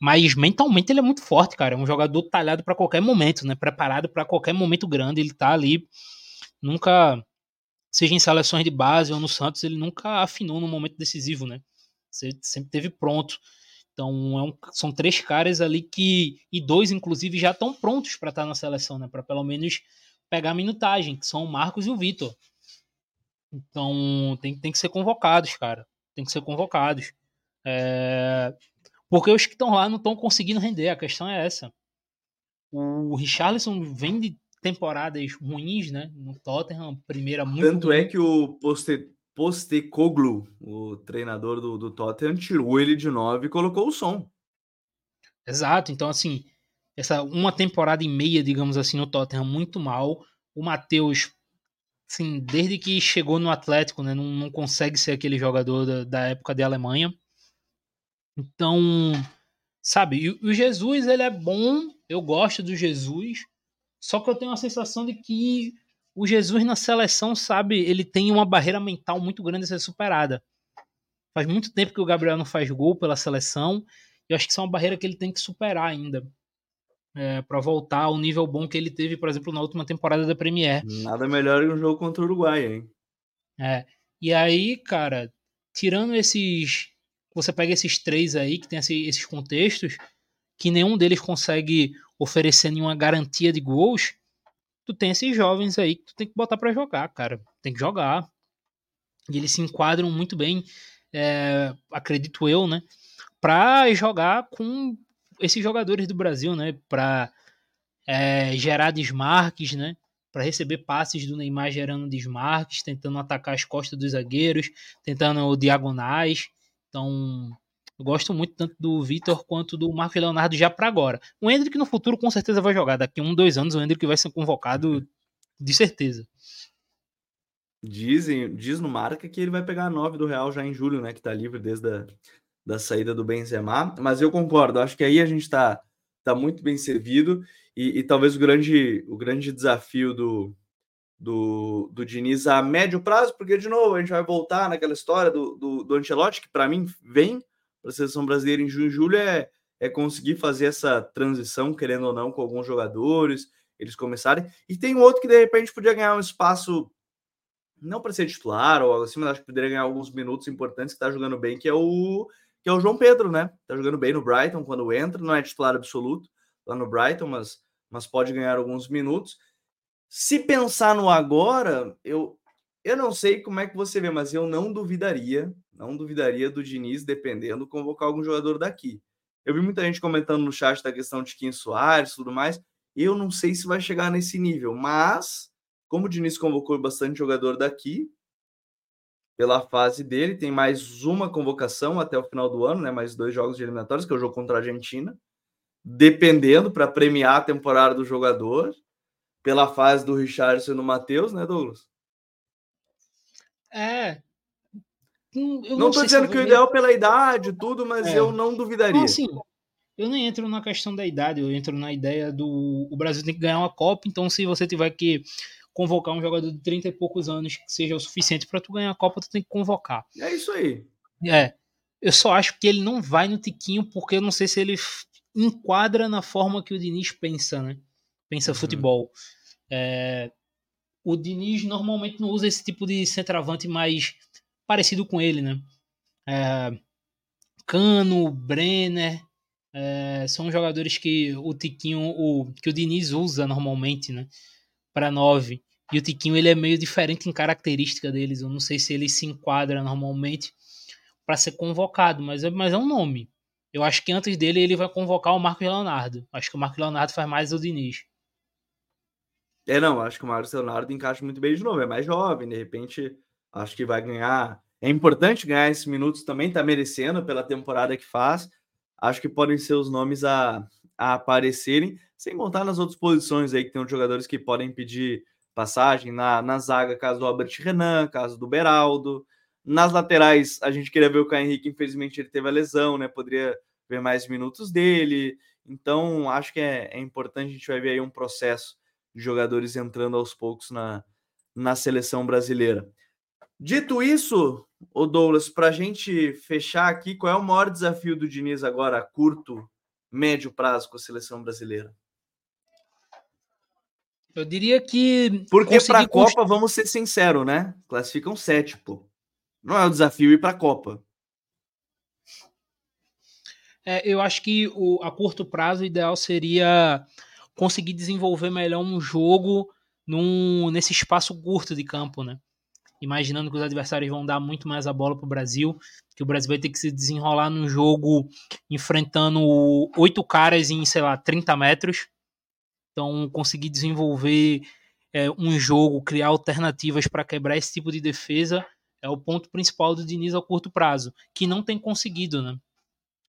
mas mentalmente ele é muito forte, cara. É um jogador talhado para qualquer momento, né? Preparado para qualquer momento grande. Ele tá ali, nunca, seja em seleções de base ou no Santos, ele nunca afinou no momento decisivo, né? Sempre teve pronto. Então é um, são três caras ali que e dois inclusive já estão prontos para estar tá na seleção, né? Para pelo menos pegar a minutagem, que são o Marcos e o Vitor. Então tem, tem que ser convocados, cara. Tem que ser convocados. É... Porque os que estão lá não estão conseguindo render. A questão é essa. O Richarlison vem de temporadas ruins, né? No Tottenham, primeira muito. Tanto ruim. é que o Poste, Postecoglou, o treinador do, do Tottenham, tirou ele de 9 e colocou o som. Exato, então assim, essa uma temporada e meia, digamos assim, no Tottenham muito mal. O Matheus, assim, desde que chegou no Atlético, né, não, não consegue ser aquele jogador da, da época de Alemanha. Então, sabe, o Jesus, ele é bom, eu gosto do Jesus, só que eu tenho a sensação de que o Jesus na seleção, sabe, ele tem uma barreira mental muito grande a ser superada. Faz muito tempo que o Gabriel não faz gol pela seleção, e eu acho que isso é uma barreira que ele tem que superar ainda. É, para voltar ao nível bom que ele teve, por exemplo, na última temporada da Premier. Nada melhor que um jogo contra o Uruguai, hein? É. E aí, cara, tirando esses. Você pega esses três aí, que tem esses contextos, que nenhum deles consegue oferecer nenhuma garantia de gols tu tem esses jovens aí que tu tem que botar para jogar, cara. Tem que jogar. E eles se enquadram muito bem, é, acredito eu, né? Para jogar com esses jogadores do Brasil, né? Para é, gerar desmarques, né? Para receber passes do Neymar gerando desmarques, tentando atacar as costas dos zagueiros, tentando diagonais. Então, eu gosto muito tanto do Vitor quanto do Marco Leonardo já para agora. O Hendrick no futuro com certeza vai jogar. Daqui um, dois anos o Hendrick vai ser convocado de certeza. Dizem, diz no marca que ele vai pegar a 9 do Real já em julho, né? Que tá livre desde a da saída do Benzema. Mas eu concordo, acho que aí a gente tá, tá muito bem servido. E, e talvez o grande, o grande desafio do, do, do Diniz a médio prazo, porque de novo a gente vai voltar naquela história do, do, do Ancelotti, que para mim vem para a seleção brasileira em junho e julho é, é conseguir fazer essa transição, querendo ou não, com alguns jogadores, eles começarem. E tem outro que de repente podia ganhar um espaço, não para ser titular ou algo assim, mas acho que poderia ganhar alguns minutos importantes, que está jogando bem, que é o que é o João Pedro, né? Tá jogando bem no Brighton quando entra, não é titular absoluto lá no Brighton, mas mas pode ganhar alguns minutos. Se pensar no agora, eu, eu não sei como é que você vê, mas eu não duvidaria, não duvidaria do Diniz, dependendo, convocar algum jogador daqui. Eu vi muita gente comentando no chat da questão de Kim Soares e tudo mais. Eu não sei se vai chegar nesse nível, mas como o Diniz convocou bastante jogador daqui, pela fase dele, tem mais uma convocação até o final do ano, né? Mais dois jogos de eliminatórios, que é o jogo contra a Argentina. Dependendo para premiar a temporada do jogador, pela fase do Richardson e do Matheus, né, Douglas? É. Hum, eu não estou dizendo que o ideal é pela idade, tudo, mas é. eu não duvidaria. Não, assim, eu nem entro na questão da idade, eu entro na ideia do o Brasil tem que ganhar uma Copa, então se você tiver que convocar um jogador de 30 e poucos anos que seja o suficiente para tu ganhar a Copa, tu tem que convocar. É isso aí. É. Eu só acho que ele não vai no Tiquinho porque eu não sei se ele enquadra na forma que o Diniz pensa, né? Pensa uhum. futebol. É, o Diniz normalmente não usa esse tipo de centroavante mais parecido com ele, né? É, Cano, Brenner, é, são jogadores que o Tiquinho, o, que o Diniz usa normalmente, né? Para nove. E o Tiquinho ele é meio diferente em característica deles. Eu não sei se ele se enquadra normalmente para ser convocado, mas é, mas é um nome. Eu acho que antes dele ele vai convocar o Marcos Leonardo. Acho que o Marcos Leonardo faz mais o Diniz. É, não, acho que o Marcos Leonardo encaixa muito bem de novo. É mais jovem, de repente, acho que vai ganhar. É importante ganhar esses minutos também, tá merecendo pela temporada que faz. Acho que podem ser os nomes a, a aparecerem, sem contar nas outras posições aí que tem jogadores que podem pedir passagem na, na zaga, caso do Albert Renan, caso do Beraldo. Nas laterais, a gente queria ver o Caio Henrique, infelizmente ele teve a lesão, né? Poderia ver mais minutos dele. Então, acho que é, é importante, a gente vai ver aí um processo de jogadores entrando aos poucos na, na seleção brasileira. Dito isso, o Douglas, para a gente fechar aqui, qual é o maior desafio do Diniz agora, curto, médio prazo com a seleção brasileira? Eu diria que. Porque para a Copa, vamos ser sinceros, né? Classificam sete, pô. Não é o desafio ir para a Copa. É, eu acho que o, a curto prazo o ideal seria conseguir desenvolver melhor um jogo num, nesse espaço curto de campo, né? Imaginando que os adversários vão dar muito mais a bola para o Brasil, que o Brasil vai ter que se desenrolar num jogo enfrentando oito caras em, sei lá, 30 metros. Então, conseguir desenvolver é, um jogo, criar alternativas para quebrar esse tipo de defesa é o ponto principal do Diniz a curto prazo, que não tem conseguido, né?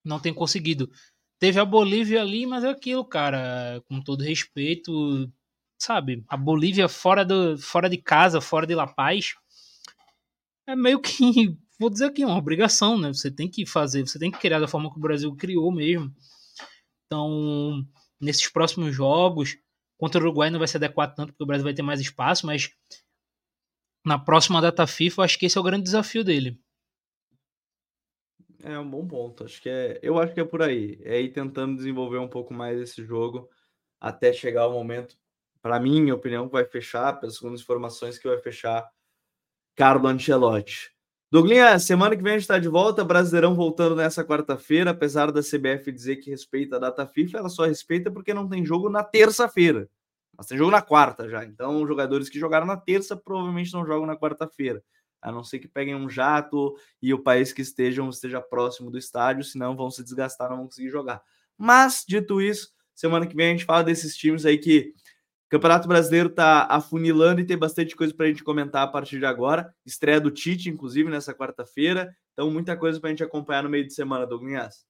Não tem conseguido. Teve a Bolívia ali, mas é aquilo, cara, com todo respeito, sabe? A Bolívia fora, do, fora de casa, fora de La Paz, é meio que, vou dizer aqui, uma obrigação, né? Você tem que fazer, você tem que criar da forma que o Brasil criou mesmo. Então, nesses próximos jogos, contra o Uruguai não vai se adequar tanto, porque o Brasil vai ter mais espaço, mas na próxima data FIFA, acho que esse é o grande desafio dele. É um bom ponto. Acho que é, eu acho que é por aí. É ir tentando desenvolver um pouco mais esse jogo até chegar o momento, para mim, minha opinião, que vai fechar, pelas segundas informações que vai fechar Carlo Ancelotti. Douglas, semana que vem a gente está de volta, Brasileirão voltando nessa quarta-feira, apesar da CBF dizer que respeita a data FIFA, ela só respeita porque não tem jogo na terça-feira. Mas tem jogo na quarta já. Então, jogadores que jogaram na terça provavelmente não jogam na quarta-feira. A não ser que peguem um jato e o país que estejam esteja próximo do estádio, senão vão se desgastar, não vão conseguir jogar. Mas, dito isso, semana que vem a gente fala desses times aí que Campeonato Brasileiro tá afunilando e tem bastante coisa para a gente comentar a partir de agora. Estreia do Tite, inclusive, nessa quarta-feira. Então, muita coisa para a gente acompanhar no meio de semana, Douglas.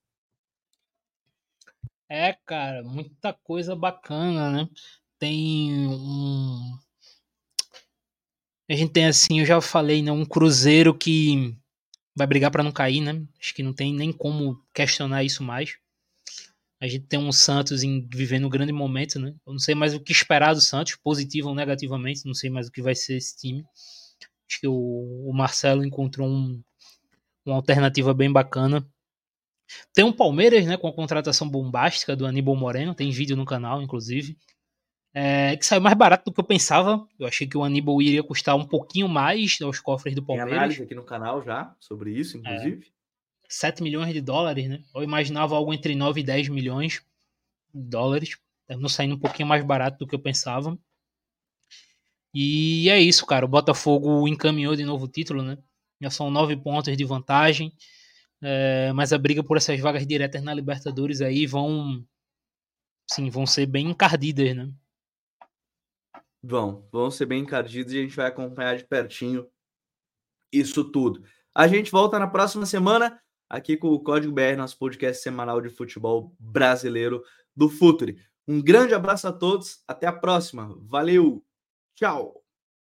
É, cara, muita coisa bacana, né? tem um. A gente tem assim, eu já falei, né, um Cruzeiro que vai brigar para não cair, né? Acho que não tem nem como questionar isso mais. A gente tem um Santos em, vivendo um grande momento, né? Eu não sei mais o que esperar do Santos, positivo ou negativamente, não sei mais o que vai ser esse time. Acho que o, o Marcelo encontrou um, uma alternativa bem bacana. Tem um Palmeiras, né, com a contratação bombástica do Aníbal Moreno, tem vídeo no canal, inclusive é, que saiu mais barato do que eu pensava. Eu achei que o Aníbal iria custar um pouquinho mais aos cofres do Palmeiras. Tem análise aqui no canal já sobre isso, inclusive. É, 7 milhões de dólares, né? Eu imaginava algo entre 9 e 10 milhões de dólares. terminou saindo um pouquinho mais barato do que eu pensava. E é isso, cara. O Botafogo encaminhou de novo o título, né? Já são nove pontos de vantagem. É, mas a briga por essas vagas diretas na Libertadores aí vão. Sim, vão ser bem encardidas, né? Vão, vão ser bem encardidos e a gente vai acompanhar de pertinho isso tudo. A gente volta na próxima semana aqui com o Código BR, nosso podcast semanal de futebol brasileiro do Futuri. Um grande abraço a todos, até a próxima. Valeu, tchau!